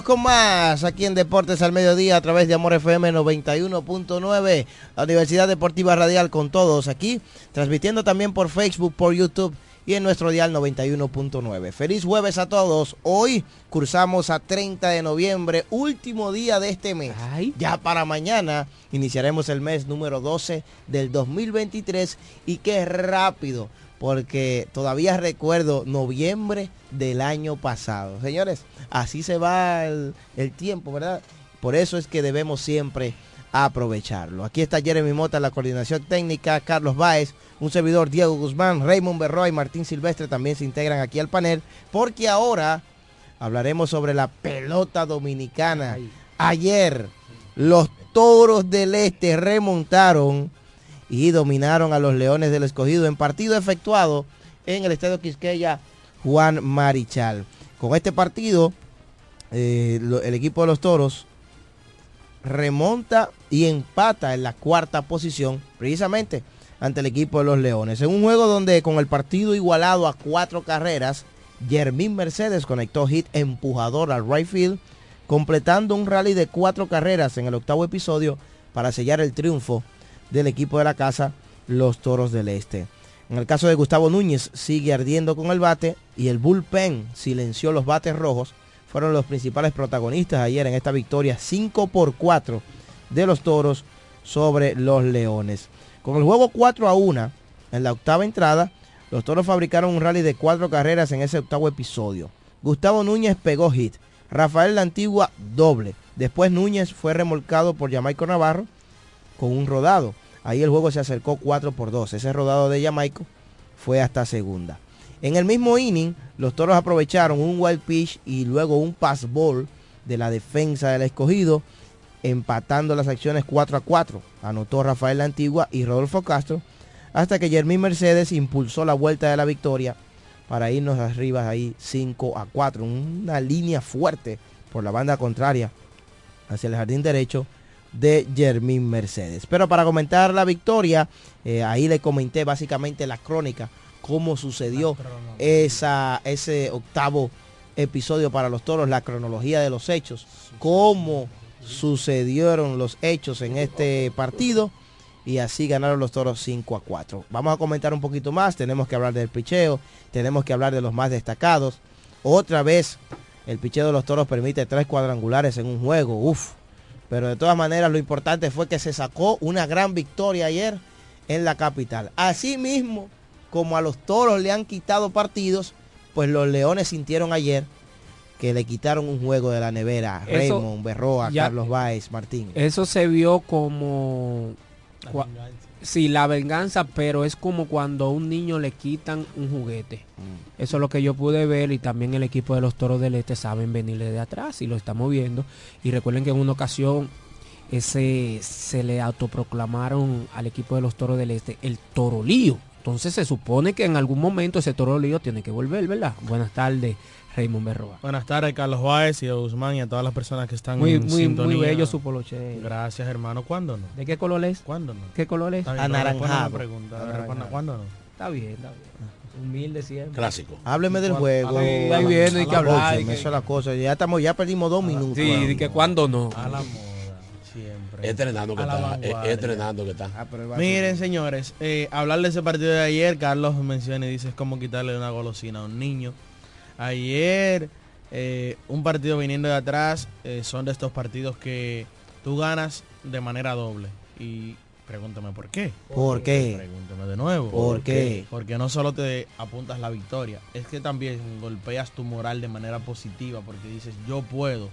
Seguimos con más aquí en Deportes al Mediodía a través de Amor FM 91.9, la Universidad Deportiva Radial con todos aquí, transmitiendo también por Facebook, por YouTube y en nuestro dial 91.9. Feliz jueves a todos. Hoy cursamos a 30 de noviembre, último día de este mes. Ya para mañana iniciaremos el mes número 12 del 2023 y qué rápido porque todavía recuerdo noviembre del año pasado. Señores, así se va el, tiempo, ¿verdad? Por eso es que debemos siempre aprovecharlo. Aquí está Jeremy Mota, la coordinación técnica, Carlos Báez, un servidor Diego Guzmán, Raymond Berroa y Martín Silvestre también se integran aquí al panel, porque ahora hablaremos sobre la pelota dominicana. Ayer los Toros del Este remontaron y dominaron a los Leones del Escogido en partido efectuado en el Estadio Quisqueya Juan Marichal. Con este partido, eh, el equipo de los Toros remonta y empata en la cuarta posición, precisamente ante el equipo de los Leones. En un juego donde con el partido igualado a cuatro carreras, Jermín Mercedes conectó hit empujador al right field, completando un rally de cuatro carreras en el octavo episodio para sellar el triunfo del equipo de la casa, los Toros del Este. En el caso de Gustavo Núñez, sigue ardiendo con el bate y el bullpen silenció los bates rojos. Fueron los principales protagonistas ayer en esta victoria 5 por 4 de los Toros sobre los Leones. Con el juego 4 a 1 en la octava entrada, los Toros fabricaron un rally de cuatro carreras en ese octavo episodio. Gustavo Núñez pegó hit. Rafael La Antigua doble. Después Núñez fue remolcado por Jamaico Navarro con un rodado. Ahí el juego se acercó 4 por 2. Ese rodado de Jamaico fue hasta segunda. En el mismo inning, los toros aprovecharon un wild pitch y luego un pass ball de la defensa del escogido, empatando las acciones 4 a 4. Anotó Rafael Antigua y Rodolfo Castro, hasta que Jermín Mercedes impulsó la vuelta de la victoria para irnos arriba ahí 5 a 4. Una línea fuerte por la banda contraria hacia el jardín derecho de Jermín Mercedes. Pero para comentar la victoria, eh, ahí le comenté básicamente la crónica, cómo sucedió esa, ese octavo episodio para los toros, la cronología de los hechos, cómo sucedieron los hechos en este partido y así ganaron los toros 5 a 4. Vamos a comentar un poquito más, tenemos que hablar del picheo, tenemos que hablar de los más destacados. Otra vez, el picheo de los toros permite tres cuadrangulares en un juego. Uf, pero de todas maneras lo importante fue que se sacó una gran victoria ayer en la capital. Asimismo, como a los toros le han quitado partidos, pues los leones sintieron ayer que le quitaron un juego de la nevera. Raymond, Berroa, Carlos Báez, Martín. Eso se vio como Sí, la venganza, pero es como cuando a un niño le quitan un juguete. Mm. Eso es lo que yo pude ver y también el equipo de los Toros del Este saben venirle de atrás y lo estamos viendo. Y recuerden que en una ocasión ese se le autoproclamaron al equipo de los Toros del Este el Torolío. Entonces se supone que en algún momento ese toro lío tiene que volver, ¿verdad? Buenas tardes, Raymond Berroa. Buenas tardes, Carlos Juárez y a Guzmán y a todas las personas que están Muy, en muy, sintonía. muy bello su poloche. Gracias, hermano. ¿Cuándo no? ¿De qué color es? ¿Cuándo no? ¿Qué color es? Está bien, pero después no me pregunta. A ver, responda, ¿Cuándo no? Está bien, está bien. Humilde siempre. Clásico. Hábleme del juego. Sí, ahí viene, hay que hablar, que- Eso es la cosa. Ya estamos, ya perdimos dos minutos. Sí, de que cuándo no. A la moda, siempre. Entrenando que está. eh, Entrenando que está. Miren, señores, eh, hablar de ese partido de ayer, Carlos menciona y dice es como quitarle una golosina a un niño. Ayer, eh, un partido viniendo de atrás, eh, son de estos partidos que tú ganas de manera doble. Y pregúntame por qué. ¿Por qué? Pregúntame de nuevo. ¿Por qué? Porque no solo te apuntas la victoria, es que también golpeas tu moral de manera positiva porque dices, yo puedo,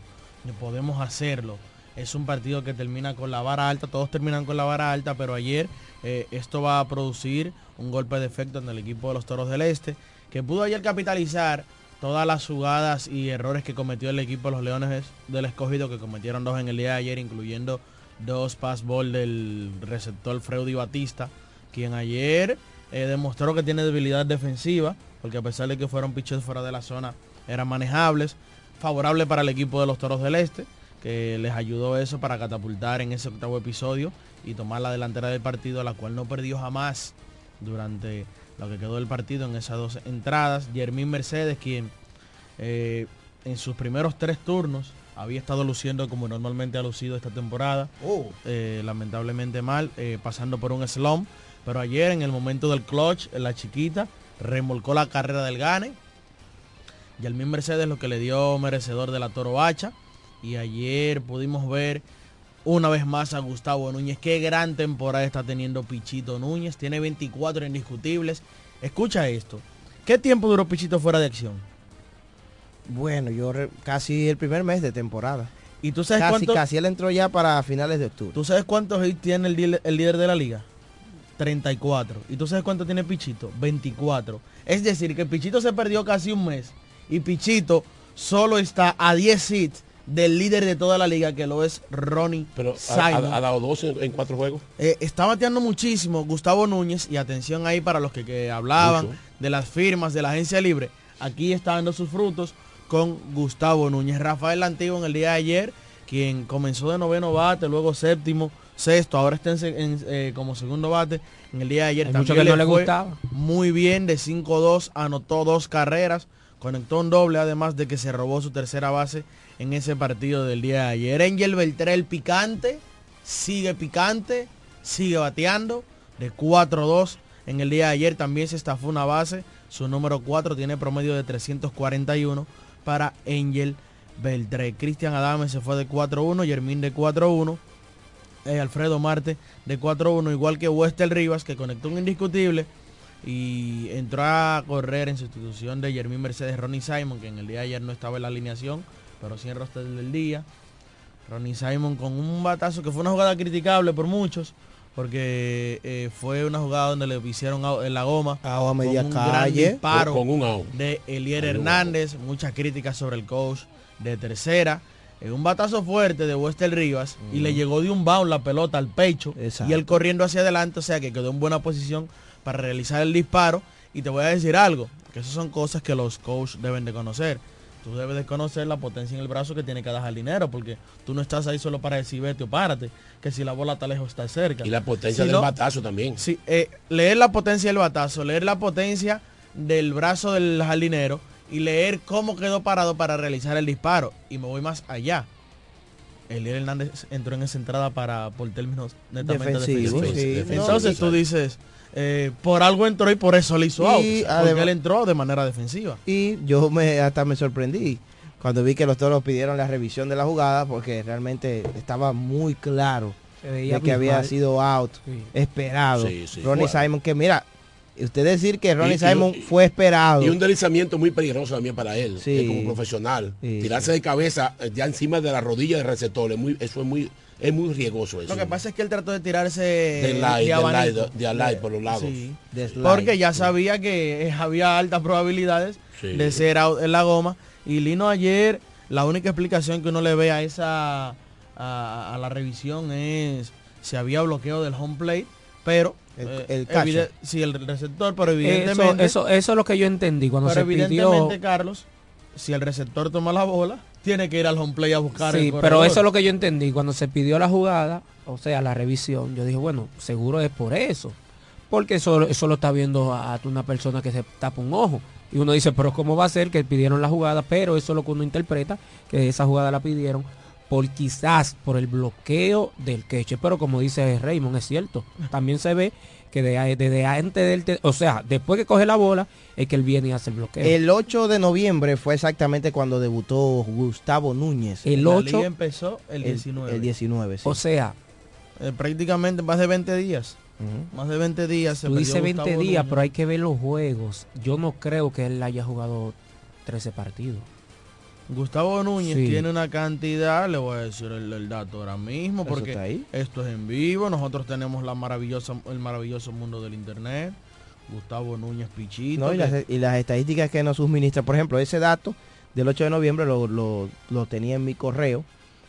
podemos hacerlo. Es un partido que termina con la vara alta, todos terminan con la vara alta, pero ayer eh, esto va a producir un golpe de efecto en el equipo de los Toros del Este, que pudo ayer capitalizar todas las jugadas y errores que cometió el equipo de los Leones del Escogido, que cometieron dos en el día de ayer, incluyendo dos pass ball del receptor Freudy Batista, quien ayer eh, demostró que tiene debilidad defensiva, porque a pesar de que fueron pitches fuera de la zona, eran manejables, favorable para el equipo de los Toros del Este, que les ayudó eso para catapultar en ese octavo episodio y tomar la delantera del partido, la cual no perdió jamás durante lo que quedó del partido en esas dos entradas. Jermín Mercedes, quien eh, en sus primeros tres turnos había estado luciendo como normalmente ha lucido esta temporada, Oh. eh, lamentablemente mal, eh, pasando por un slump, pero ayer en el momento del clutch, la chiquita, remolcó la carrera del Gane. Jermín Mercedes lo que le dio merecedor de la Toro Bacha. Y ayer pudimos ver una vez más a Gustavo Núñez. Qué gran temporada está teniendo Pichito Núñez. Tiene 24 indiscutibles. Escucha esto. ¿Qué tiempo duró Pichito fuera de acción? Bueno, yo re- casi el primer mes de temporada. ¿Y tú sabes casi, cuánto? Casi él entró ya para finales de octubre. ¿Tú sabes cuántos hits tiene el, líder- el líder de la liga? 34. ¿Y tú sabes cuánto tiene Pichito? 24. Es decir, que Pichito se perdió casi un mes. Y Pichito solo está a 10 hits del líder de toda la liga, que lo es Ronnie Pero ha, Simon. ha- ha dado 12 en, en cuatro juegos. Eh, está bateando muchísimo Gustavo Núñez y atención ahí para los que, que hablaban Mucho. de las firmas de la agencia libre. Aquí está dando sus frutos con Gustavo Núñez. Rafael Antiguo en el día de ayer, quien comenzó de noveno bate, luego séptimo, sexto, ahora está en eh, como segundo bate. En el día de ayer Hay también mucho que no le gustaba. Muy bien, de 5-2, anotó dos carreras, conectó un doble, además de que se robó su tercera base en ese partido del día de ayer. Angel Beltré, el picante, sigue picante, sigue bateando de 4-2. En el día de ayer también se estafó una base. Su número 4 tiene promedio de 341 para Angel Beltré. Cristian Adame se fue de 4-1, Yermín de 4-1. eh, Alfredo Marte de 4-1, igual que Wester Rivas, que conectó un indiscutible y entró a correr en sustitución de Yermín Mercedes Ronnie Simon, que en el día de ayer no estaba en la alineación, pero sí en roster del día. Ronnie Simon con un batazo que fue una jugada criticable por muchos, porque eh, fue una jugada donde le hicieron a- en la goma a media con un gran calle. disparo Con- con un out. de Elier Hernández, muchas críticas sobre el coach de tercera. eh, un batazo fuerte de Wester Rivas y le llegó de un bound la pelota al pecho Exacto. y él corriendo hacia adelante, o sea que quedó en buena posición para realizar el disparo. Y te voy a decir algo, que esas son cosas que los coaches deben de conocer. Tú debes de conocer la potencia en el brazo que tiene cada jardinero, porque tú no estás ahí solo para decir vete o párate, que si la bola está lejos está cerca. Y la potencia Si del no- batazo también. Sí, eh, leer la potencia del batazo, leer la potencia del brazo del jardinero y leer cómo quedó parado para realizar el disparo. Y me voy más allá. Eliel Hernández entró en esa entrada para por términos netamente Defensivo, defensivos. sí. Entonces tú dices, eh, por algo entró y por eso le hizo Y out. Porque él entró de manera defensiva. Y yo me hasta me sorprendí cuando vi que los toros pidieron la revisión de la jugada porque realmente estaba muy claro de que había sido out Sí. esperado. Sí, sí. Ronnie Bueno. Simon, que mira, usted decir que Ronnie Y- Simon y- fue esperado. Y un deslizamiento muy peligroso también para él, Sí. eh, como profesional. Sí, Tirarse de cabeza eh, ya encima de la rodilla del receptor, es muy, eso es muy, es muy riesgoso eso. Lo que pasa es que él trató de tirarse de light, de de abanico. light, de light por los lados. Sí. de slide. Porque ya sabía que eh, había altas probabilidades Sí. de ser out en la goma. Y Lino ayer, la única explicación que uno le ve a esa a, a la revisión es si había bloqueo del home plate. pero El- eh, el sí, el receptor, pero Eso, evidentemente, eso, eso es lo que yo entendí cuando pero se pidió. evidentemente, Carlos, si el receptor toma la bola, tiene que ir al home play a buscar Sí, el pero eso es lo que yo entendí. Cuando se pidió la jugada, o sea, la revisión, yo dije, bueno, seguro es por eso. Porque eso, eso lo está viendo a, a una persona que se tapa un ojo. Y uno dice, pero ¿cómo va a ser que pidieron la jugada? Pero eso es lo que uno interpreta, que esa jugada la pidieron por quizás por el bloqueo del queche. Pero como dice Raymond, es cierto. También se ve que de- desde antes del... te- o sea, después que coge la bola, es que él viene y hace el bloqueo. El 8 de noviembre fue exactamente cuando debutó Gustavo Núñez. El La 8 liga empezó el 19. El 19, sí. O sea, Eh, prácticamente más de 20 días. Más de 20 días. se Tú dices 20 Gustavo días, Núñez. pero hay que ver los juegos. Yo no creo que él haya jugado 13 partidos. Gustavo Núñez Sí. tiene una cantidad, le voy a decir el, el dato ahora mismo, porque está ahí. esto es en vivo, nosotros tenemos la maravillosa, el maravilloso mundo del internet. Gustavo Núñez Pichito. No, y, que- las, y las estadísticas que nos suministra, por ejemplo, ese dato del 8 de noviembre lo, lo- lo tenía en mi correo,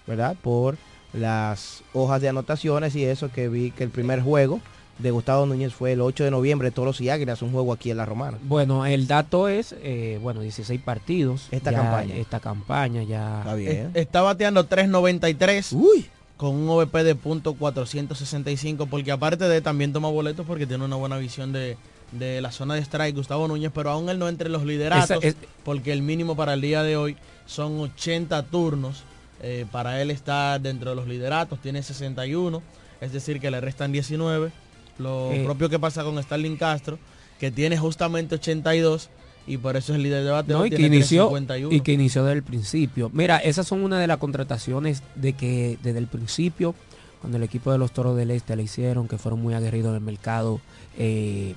¿verdad? Por las hojas de anotaciones y eso que vi que el primer juego de Gustavo Núñez fue el 8 de noviembre, Toros y Águilas, un juego aquí en La Romana. Bueno, el dato es, eh, bueno, 16 partidos. Esta Ya campaña. Esta campaña ya... Está es- bien. está bateando 3.93 Uy, con un OVP de punto .465, porque aparte de también toma boletos porque tiene una buena visión de, de la zona de strike Gustavo Núñez, pero aún él no entre los lideratos, Esa es- porque el mínimo para el día de hoy son 80 turnos. eh, para él está dentro de los lideratos, tiene 61, es decir, que le restan 19. Lo Eh. propio que pasa con Starling Castro, que tiene justamente 82 y por eso es el líder de bateo. No, y que inició 351. y que inició desde el principio. Mira, esas son una de las contrataciones de que desde el principio, cuando el equipo de los Toros del Este le hicieron, que fueron muy aguerridos en el mercado, eh,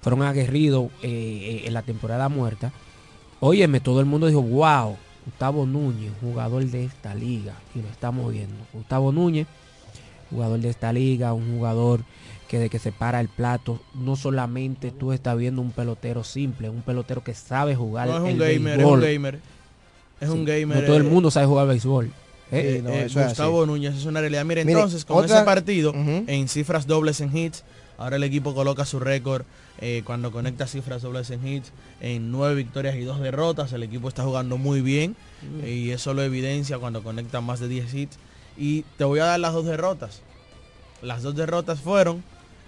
fueron aguerridos eh, en la temporada muerta. Óyeme, todo el mundo dijo, wow, Gustavo Núñez, jugador de esta liga, y lo estamos viendo. Gustavo Núñez, jugador de esta liga, un jugador que de que se para el plato, no solamente tú estás viendo un pelotero simple, un pelotero que sabe jugar No, es un el gamer, es un gamer. Es un gamer. No todo el eh, mundo sabe jugar béisbol. ¿eh? eh, eh, Gustavo Núñez es una realidad. Mire, Mire, entonces, con otra- ese partido, en cifras dobles en hits, ahora el equipo coloca su récord cuando conecta cifras dobles en hits en nueve victorias y dos derrotas. El equipo está jugando muy bien y eso lo evidencia cuando conecta más de 10 hits. Y te voy a dar las dos derrotas. Las dos derrotas fueron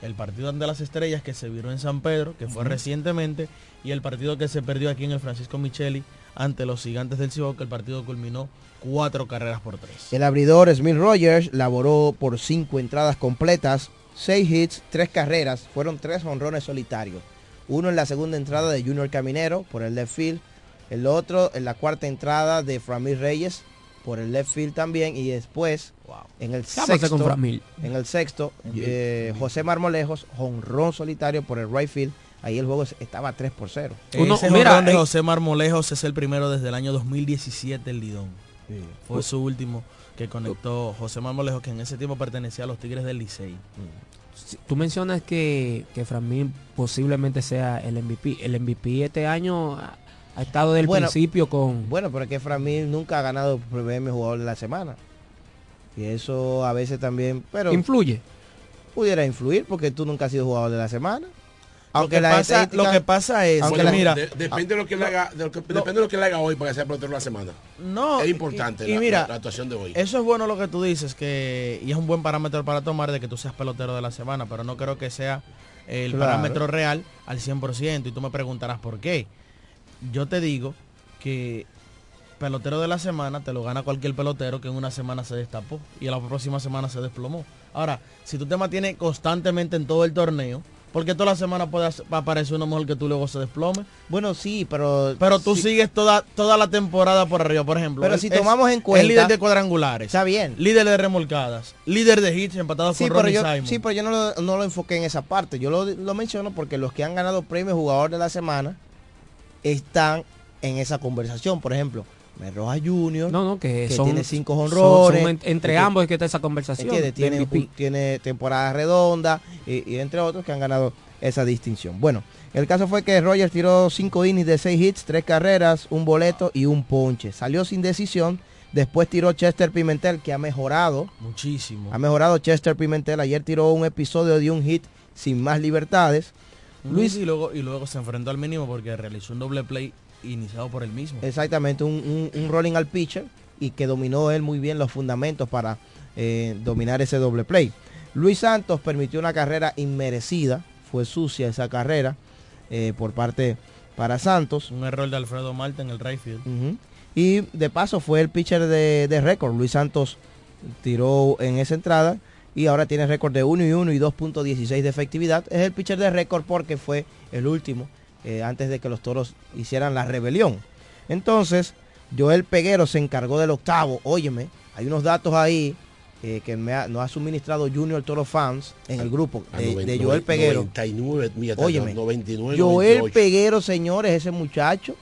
el partido ante las estrellas que se viró en San Pedro, que fue recientemente, y el partido que se perdió aquí en el Francisco Micheli ante los gigantes del Cibao, que el partido culminó cuatro carreras por tres. El abridor Smith Rogers laboró por cinco entradas completas, seis hits, tres carreras, fueron tres honrones solitarios. Uno en la segunda entrada de Junior Caminero por el left field, el otro en la cuarta entrada de Framil Reyes por el left field también y después en el ¿Qué pasa con sexto, en el sexto eh, José Marmolejos, honrón solitario por el right field. Ahí el juego estaba 3 por 0. Uno- Ese mira, jonrón de eh, José Marmolejos es el primero desde el año 2017 el Lidón. Fue su último que conectó José Marmolejos, que en ese tiempo pertenecía a los Tigres del Licey. Tú mencionas que, que Framil posiblemente sea el MVP. El MVP este año ha, ha estado del Bueno, principio con... Bueno, pero es que Framil nunca ha ganado premio jugador de la semana. Y eso a veces también, pero ¿Influye? pudiera influir porque tú nunca has sido jugador de la semana. Aunque lo, que las pasa, lo que pasa es aunque la- mira, De- depende de lo que le haga, de lo que- depende de lo que le haga hoy para que sea pelotero de la semana. no, es importante y, y la, mira, la- la actuación de hoy. Eso es bueno lo que tú dices, que y es un buen parámetro para tomar de que tú seas pelotero de la semana, pero no creo que sea el Claro. parámetro real al 100%. Y tú me preguntarás por qué. Yo te digo que pelotero de la semana te lo gana cualquier pelotero que en una semana se destapó y a la próxima semana se desplomó. Ahora, si tú te mantienes constantemente en todo el torneo, porque toda la semana puede aparecer una mujer que tú luego se desplome. Bueno, sí, pero Pero tú sí, sigues toda, toda la temporada por arriba, por ejemplo. Pero si es- tomamos en Es cuenta- líder de cuadrangulares. está bien. Líder de remolcadas, líder de hits empatados Sí con Ronnie yo, Simon. sí, pero yo no lo, no lo enfoqué en esa parte. Yo lo, lo menciono porque los que han ganado premio jugador de la semana están en esa conversación. Por ejemplo, Rojas Junior, No, no, que, que son, tiene cinco son- honrones. son en- entre que- ambos es que está esa conversación. Tiene, tiene temporada redonda y, y entre otros que han ganado esa distinción. Bueno, el caso fue que Rogers tiró cinco innings de seis hits, tres carreras, un boleto y un ponche. Salió sin decisión Después tiró Chester Pimentel, que ha mejorado. Muchísimo. Ha mejorado Chester Pimentel. Ayer tiró un episodio de un hit sin más libertades. Luis y luego, y luego se enfrentó al mínimo porque realizó un doble play iniciado por él mismo. Exactamente, un, un- un rolling al pitcher y que dominó él muy bien los fundamentos para eh, dominar ese doble play. Luis Santos permitió una carrera inmerecida, fue sucia esa carrera eh, por parte para Santos. Un error de Alfredo Malta en el right field. Y de paso fue el pitcher de, de récord. Luis Santos tiró en esa entrada y ahora tiene récord de 1 y 1 y 2.16 de efectividad. Es el pitcher de récord porque fue el último eh, antes de que los toros hicieran la rebelión. Entonces, Joel Peguero se encargó del octavo. Óyeme, hay unos datos ahí eh, que me ha- nos ha suministrado Junior Toro Fans en el grupo A de, Joel Peguero. 99, mira, Óyeme, 99, Joel 98. Peguero, señores, ese muchacho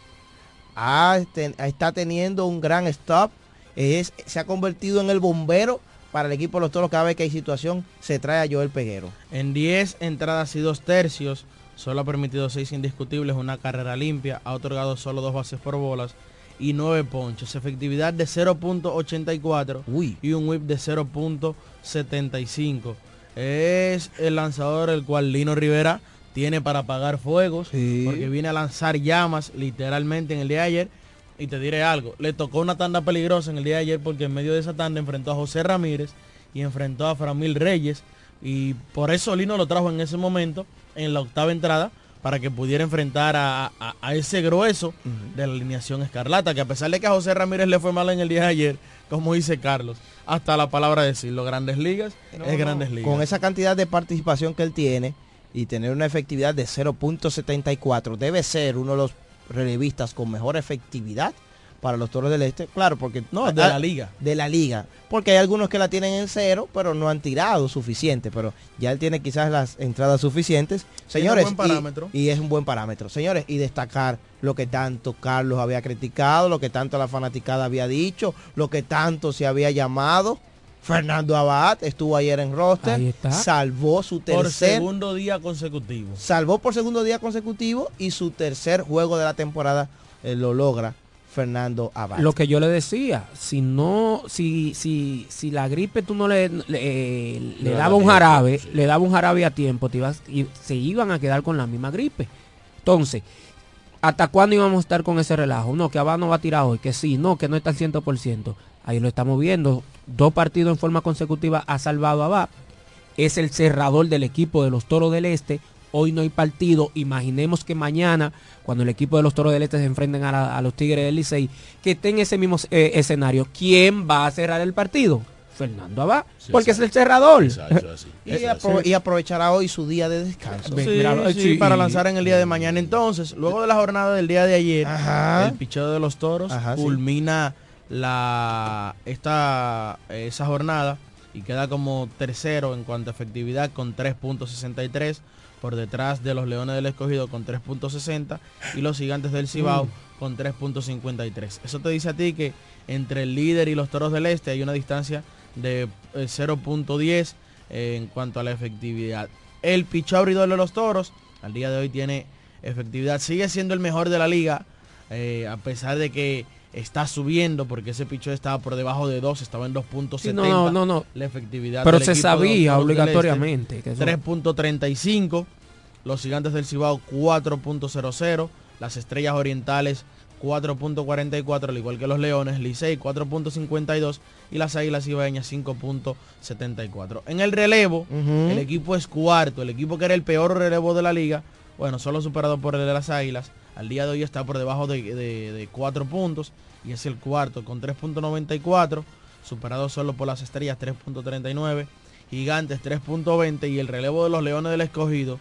ha ten- está teniendo un gran stop. Es, se ha convertido en el bombero para el equipo de los toros. Cada vez que hay situación, se trae a Joel Peguero. En 10 entradas y dos tercios, solo ha permitido 6 indiscutibles, una carrera limpia, ha otorgado solo dos bases por bolas y 9 ponches. Efectividad de 0.84 y un whip de 0.75. Es el lanzador el cual Lino Rivera tiene para apagar fuegos, porque viene a lanzar llamas literalmente en el día de ayer. Y te diré algo, le tocó una tanda peligrosa en el día de ayer porque en medio de esa tanda enfrentó a José Ramírez y enfrentó a Framil Reyes. Y por eso Lino lo trajo en ese momento, en la octava entrada, para que pudiera enfrentar a, a- a ese grueso de la alineación escarlata, que a pesar de que a José Ramírez le fue mal en el día de ayer, como dice Carlos, hasta la palabra decirlo, grandes ligas, es grandes ligas. Con esa cantidad de participación que él tiene y tener una efectividad de 0.74, debe ser uno de los relevistas con mejor efectividad para los toros del este. Claro, porque No, de la liga. De la liga. Porque hay algunos que la tienen en cero, pero no han tirado suficiente. Pero ya él tiene quizás las entradas suficientes. Señores, buen parámetro. Y, y es un buen parámetro. Señores, y destacar lo que tanto Carlos había criticado, lo que tanto la fanaticada había dicho, lo que tanto se había llamado. Fernando Abad estuvo ayer en roster, Ahí está. salvó su Por tercer segundo día consecutivo. salvó por segundo día consecutivo y su tercer juego de la temporada eh, lo logra Fernando Abad. Lo que yo le decía, si no, si, si, si la gripe tú no le, le, eh, le No, daba un jarabe, le daba un jarabe a tiempo, te ibas, y se iban a quedar con la misma gripe. Entonces, ¿hasta cuándo íbamos a estar con ese relajo? No, que Abad no va a tirar hoy, que sí, no, que no está al 100%. Ahí lo estamos viendo. Dos partidos en forma consecutiva ha salvado a Abad. Es el cerrador del equipo de los Toros del Este. Hoy no hay partido. Imaginemos que mañana, cuando el equipo de los Toros del Este se enfrenten a, la- a los Tigres del Licey, que esté en ese mismo eh, escenario. ¿Quién va a cerrar el partido? Fernando Abad, porque es el cerrador. y, apro- y aprovechará hoy su día de descanso. Sí, sí, para lanzar en el día de mañana. Entonces, luego de la jornada del día de ayer, Ajá. el picheo de los toros Ajá, sí. culmina la esta esa jornada y queda como tercero en cuanto a efectividad con 3.63 por detrás de los Leones del Escogido con 3.60 y los Gigantes del Cibao Mm. con 3.53. Eso te dice a ti que entre el líder y los Toros del Este hay una distancia de eh, 0.10 eh, en cuanto a la efectividad. El pichó abridor de los Toros al día de hoy tiene efectividad, sigue siendo el mejor de la liga eh, a pesar de que está subiendo porque ese pichó estaba por debajo de 2, estaba en 2.70. Sí, no, no, no, no. La efectividad. Pero del se de sabía Toros del obligatoriamente Este, que eso- 3.35, los gigantes del Cibao 4.00, las estrellas orientales 4.44, al igual que los leones, Licey 4.52 y las águilas ibaeñas 5.74. En el relevo, el equipo es cuarto, el equipo que era el peor relevo de la liga, bueno, solo superado por el de las águilas, al día de hoy está por debajo de, de, de 4 puntos y es el cuarto con 3.94, superado solo por las estrellas 3.39, gigantes 3.20 y el relevo de los leones del escogido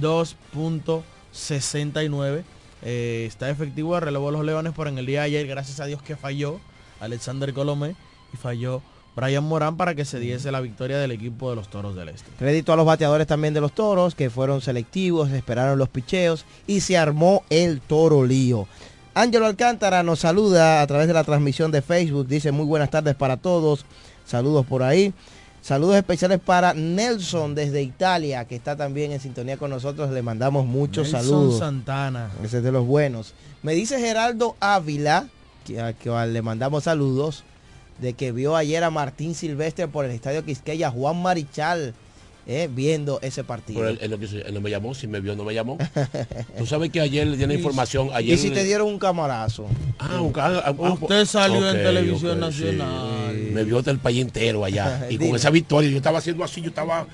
2.69. Eh, está efectivo el relevo de los leones, pero en el día de ayer, gracias a Dios que falló Alexander Colomé y falló Brian Morán para que se diese la victoria del equipo de los Toros del Este. Crédito a los bateadores también de los toros, que fueron selectivos, esperaron los picheos y se armó el toro lío. Ángelo Alcántara nos saluda a través de la transmisión de Facebook. Dice muy buenas tardes para todos. Saludos por ahí. Saludos especiales para Nelson desde Italia, que está también en sintonía con nosotros. Le mandamos muchos Nelson saludos. Santana. Ese es de los buenos. Me dice Geraldo Ávila que, a que le mandamos saludos, de que vio ayer a Martín Silvestre por el Estadio Quisqueya, Juan Marichal, eh, viendo ese partido. Pero él, él no quiso- él no me llamó, si me vio no me llamó. Tú sabes que ayer le dieron información. Ayer y si te dieron un camarazo. Ah, un ah, ah, Usted salió en televisión sí. nacional. Me vio del país entero allá. y con esa victoria, yo estaba haciendo así, yo estaba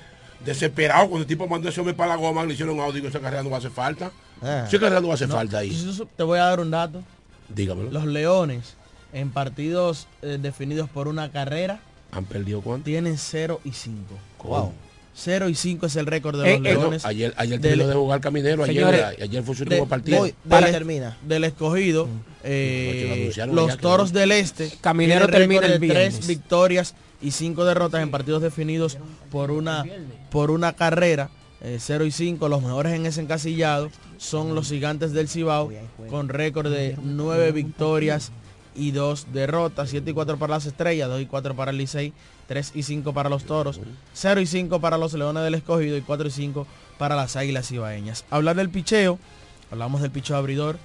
desesperado cuando el tipo mandó ese hombre para la goma, le hicieron audio, digo, esa carrera no va a hacer falta. Ah. Esa carrera no va a hacer No, falta ahí. Te voy a dar un dato. Dígamelo. Los Leones, en partidos eh, definidos por una carrera, ¿Han perdido cuánto? tienen 0 y 5. Wow. 0 y 5 es el récord de Eh, los eh, no, Leones. ayer ayer Del- terminó de jugar caminero, ayer, Señores, ayer fue su de- último partido. voy- Para- del- termina. Del escogido, lo eh, anunciaron los toros no. del este. Caminero termina el de tres victorias y cinco derrotas en partidos definidos por una, por una carrera. 0 y 5, los mejores en ese encasillado son los gigantes del Cibao con récord de 9 victorias y 2 derrotas, 7 y 4 para las estrellas, 2 y 4 para el Licey, 3 y 5 para los toros, 0 y 5 para los leones del escogido y 4 y 5 para las águilas ibaeñas. Hablar del picheo, hablamos del picheo abridor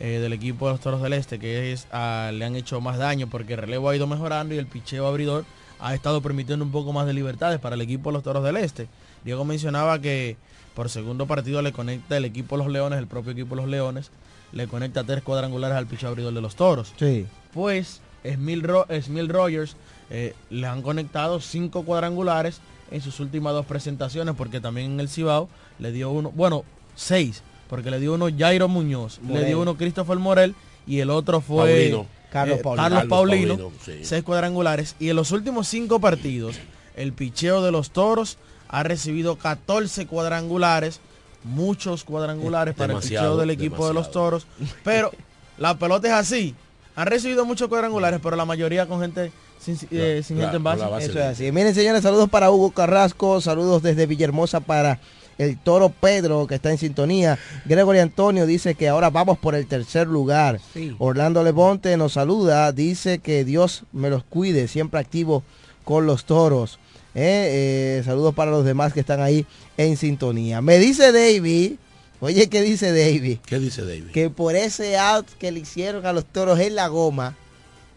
eh, del equipo de los toros del este, que es ah, le han hecho más daño porque el relevo ha ido mejorando y el picheo abridor ha estado permitiendo un poco más de libertades para el equipo de los toros del este. Diego mencionaba que por segundo partido le conecta el equipo de los leones, el propio equipo de los leones, le conecta tres cuadrangulares al picheo abridor de los toros. Sí. Pues Smil, Ro Rogers eh, le han conectado cinco cuadrangulares en sus últimas dos presentaciones, porque también en el Cibao le dio uno, bueno, seis, porque le dio uno Jairo Muñoz, le dio uno Christopher Morel y el otro fue Paulino. Carlos eh, Paulino. Carlos Carlos Paulino, Paulino, sí. seis cuadrangulares. Y en los últimos cinco partidos, el picheo de los toros ha recibido 14 cuadrangulares, muchos cuadrangulares para el picheo del equipo de los toros. Pero la pelota es así. Han recibido muchos cuadrangulares, pero la mayoría con gente sin, eh, sin la- gente en base. Eso es así. Miren, señores, saludos para Hugo Carrasco, saludos desde Villahermosa para el Toro Pedro, que está en sintonía. Gregory Antonio dice que ahora vamos por el tercer lugar. Sí. Orlando Lebonte nos saluda, dice que Dios me los cuide, siempre activo con los toros. Eh, eh, saludos para los demás que están ahí en sintonía. Me dice David, oye, ¿qué dice David? ¿Qué dice David? Que por ese out que le hicieron a los toros en la goma,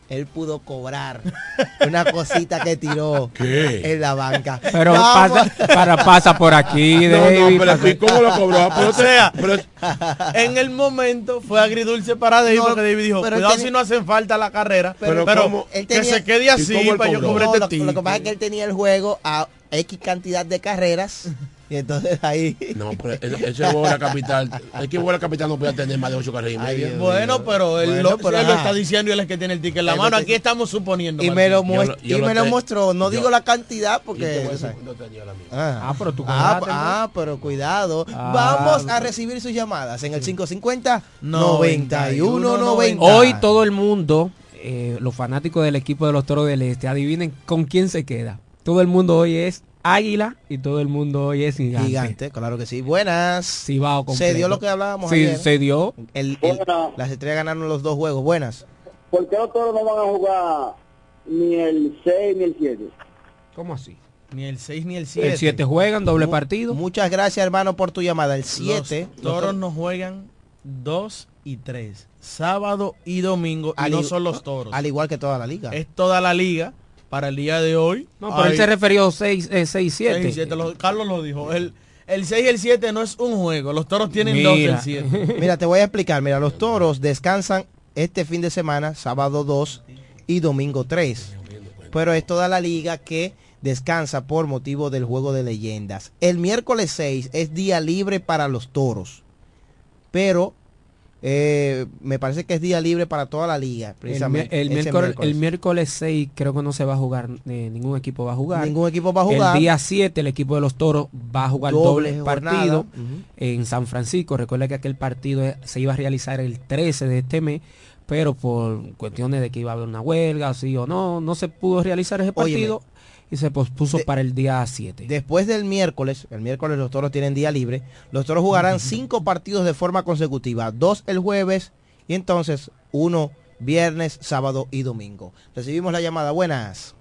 él pudo cobrar una cosita que tiró ¿Qué? en la banca. Pero pasa, para, pasa por aquí, No, David. no, pero ¿y cómo lo cobró? Pero, O sea, pero- en el momento fue agridulce para David, No, porque David dijo, cuidado tenía- si no hacen falta la carrera, Pero pero, ¿cómo? Él que tenía- se quede ¿Y así para yo cobrar No, este lo, lo que pasa es que él tenía el juego a X cantidad de carreras y entonces ahí... no, pero ese juego de la capital, es que de la capital no puede tener más de ocho carreras y Ay, media. Dios Bueno, pero él, Bueno, lo, pero él lo ajá. está diciendo y él es que tiene el ticket en la mano. Aquí estamos suponiendo. Y me lo. Yo lo- yo y lo me lo te- mostró, no yo- digo la cantidad porque... Ah, Ah, pero tú ah, ah, pero cuidado. Ah, Vamos a recibir sus llamadas en el 550 91 9190. Hoy todo el mundo, eh, los fanáticos del equipo de los Toros del Este, adivinen con quién se queda. Todo el mundo hoy es Águila y todo el mundo hoy es Gigante. Gigante, claro que sí. Buenas. Cibao Se completo. dio lo que hablábamos Sí, ayer. se dio. El- el- las estrellas ganaron los dos juegos. Buenas. ¿Por qué los toros no van a jugar ni el 6 ni el 7? ¿Cómo así? Ni el 6 ni el 7. El 7 juegan, doble partido. Muchas gracias, hermano, por tu llamada. El 7. Los toros nos juegan 2 y 3. Sábado y domingo. Y no son los toros. Al igual que toda la liga. Es toda la liga para el día de hoy. No, pero él Hay se refirió 6, 6 seis y 7. siete. Lo- Carlos lo dijo. El, el 6 y el 7 no es un juego. Los toros tienen 2 Mira. el 7. Mira, te voy a explicar. Mira, los toros descansan este fin de semana, sábado 2 y domingo 3. Pero es toda la liga que descansa por motivo del juego de leyendas. El miércoles 6 es día libre para los toros. Pero eh, me parece que es día libre para toda la liga. Precisamente el ese miércoles, el miércoles 6 creo que no se va a jugar, eh, ningún equipo va a jugar. Ningún equipo va a jugar. El día 7 el equipo de los Toros va a jugar Doble doble, partido en San Francisco. Recuerda que aquel partido se iba a realizar el 13 de este mes, pero por cuestiones de que iba a haber una huelga, sí o no, no se pudo realizar ese Óyeme. Y se pospuso De- para el día 7. Después del miércoles, el miércoles los toros tienen día libre, los toros jugarán cinco partidos de forma consecutiva, dos el jueves y entonces uno viernes, sábado y domingo. Recibimos la llamada, buenas.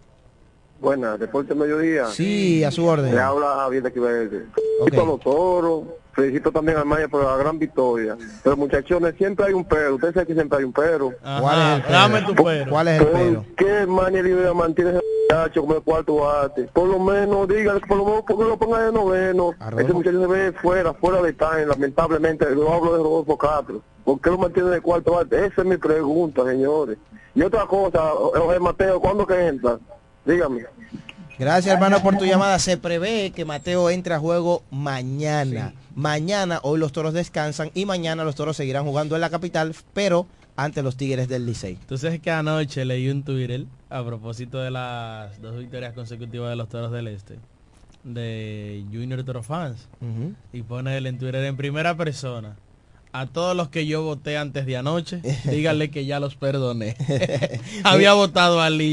Buenas, Deporte Mediodía. Sí, a su orden. Le habla Javier de Quiberde. Ok. Felicito a los toros, felicito también a Maya por la gran victoria. Pero muchachones, siempre hay un pero. Usted sabe que siempre hay un pero. ¿Cuál es el pero? Dame tu pero. ¿Cuál es el pero? ¿Por qué Rivera mantiene ese muchacho como el cuarto bate? Por lo menos, dígale, por lo menos, porque lo ponga de noveno. Ese muchacho se ve fuera, fuera de time, lamentablemente. Yo hablo de Rodolfo Castro. ¿Por qué lo mantiene de cuarto bate? Esa es mi pregunta, señores. Y otra cosa, Jorge Mateo, ¿cuándo que entra? Dígame. Gracias hermano por tu llamada. Se prevé que Mateo entre a juego mañana. Mañana, hoy los toros descansan y mañana los toros seguirán jugando en la capital, pero ante los Tigres del Licey. Tú sabes que anoche leí un Twitter a propósito de las dos victorias consecutivas de los Toros del Este de Junior Toro Fans y pone él en Twitter en primera persona a todos los que yo voté antes de anoche díganle que ya los perdoné había votado a Lee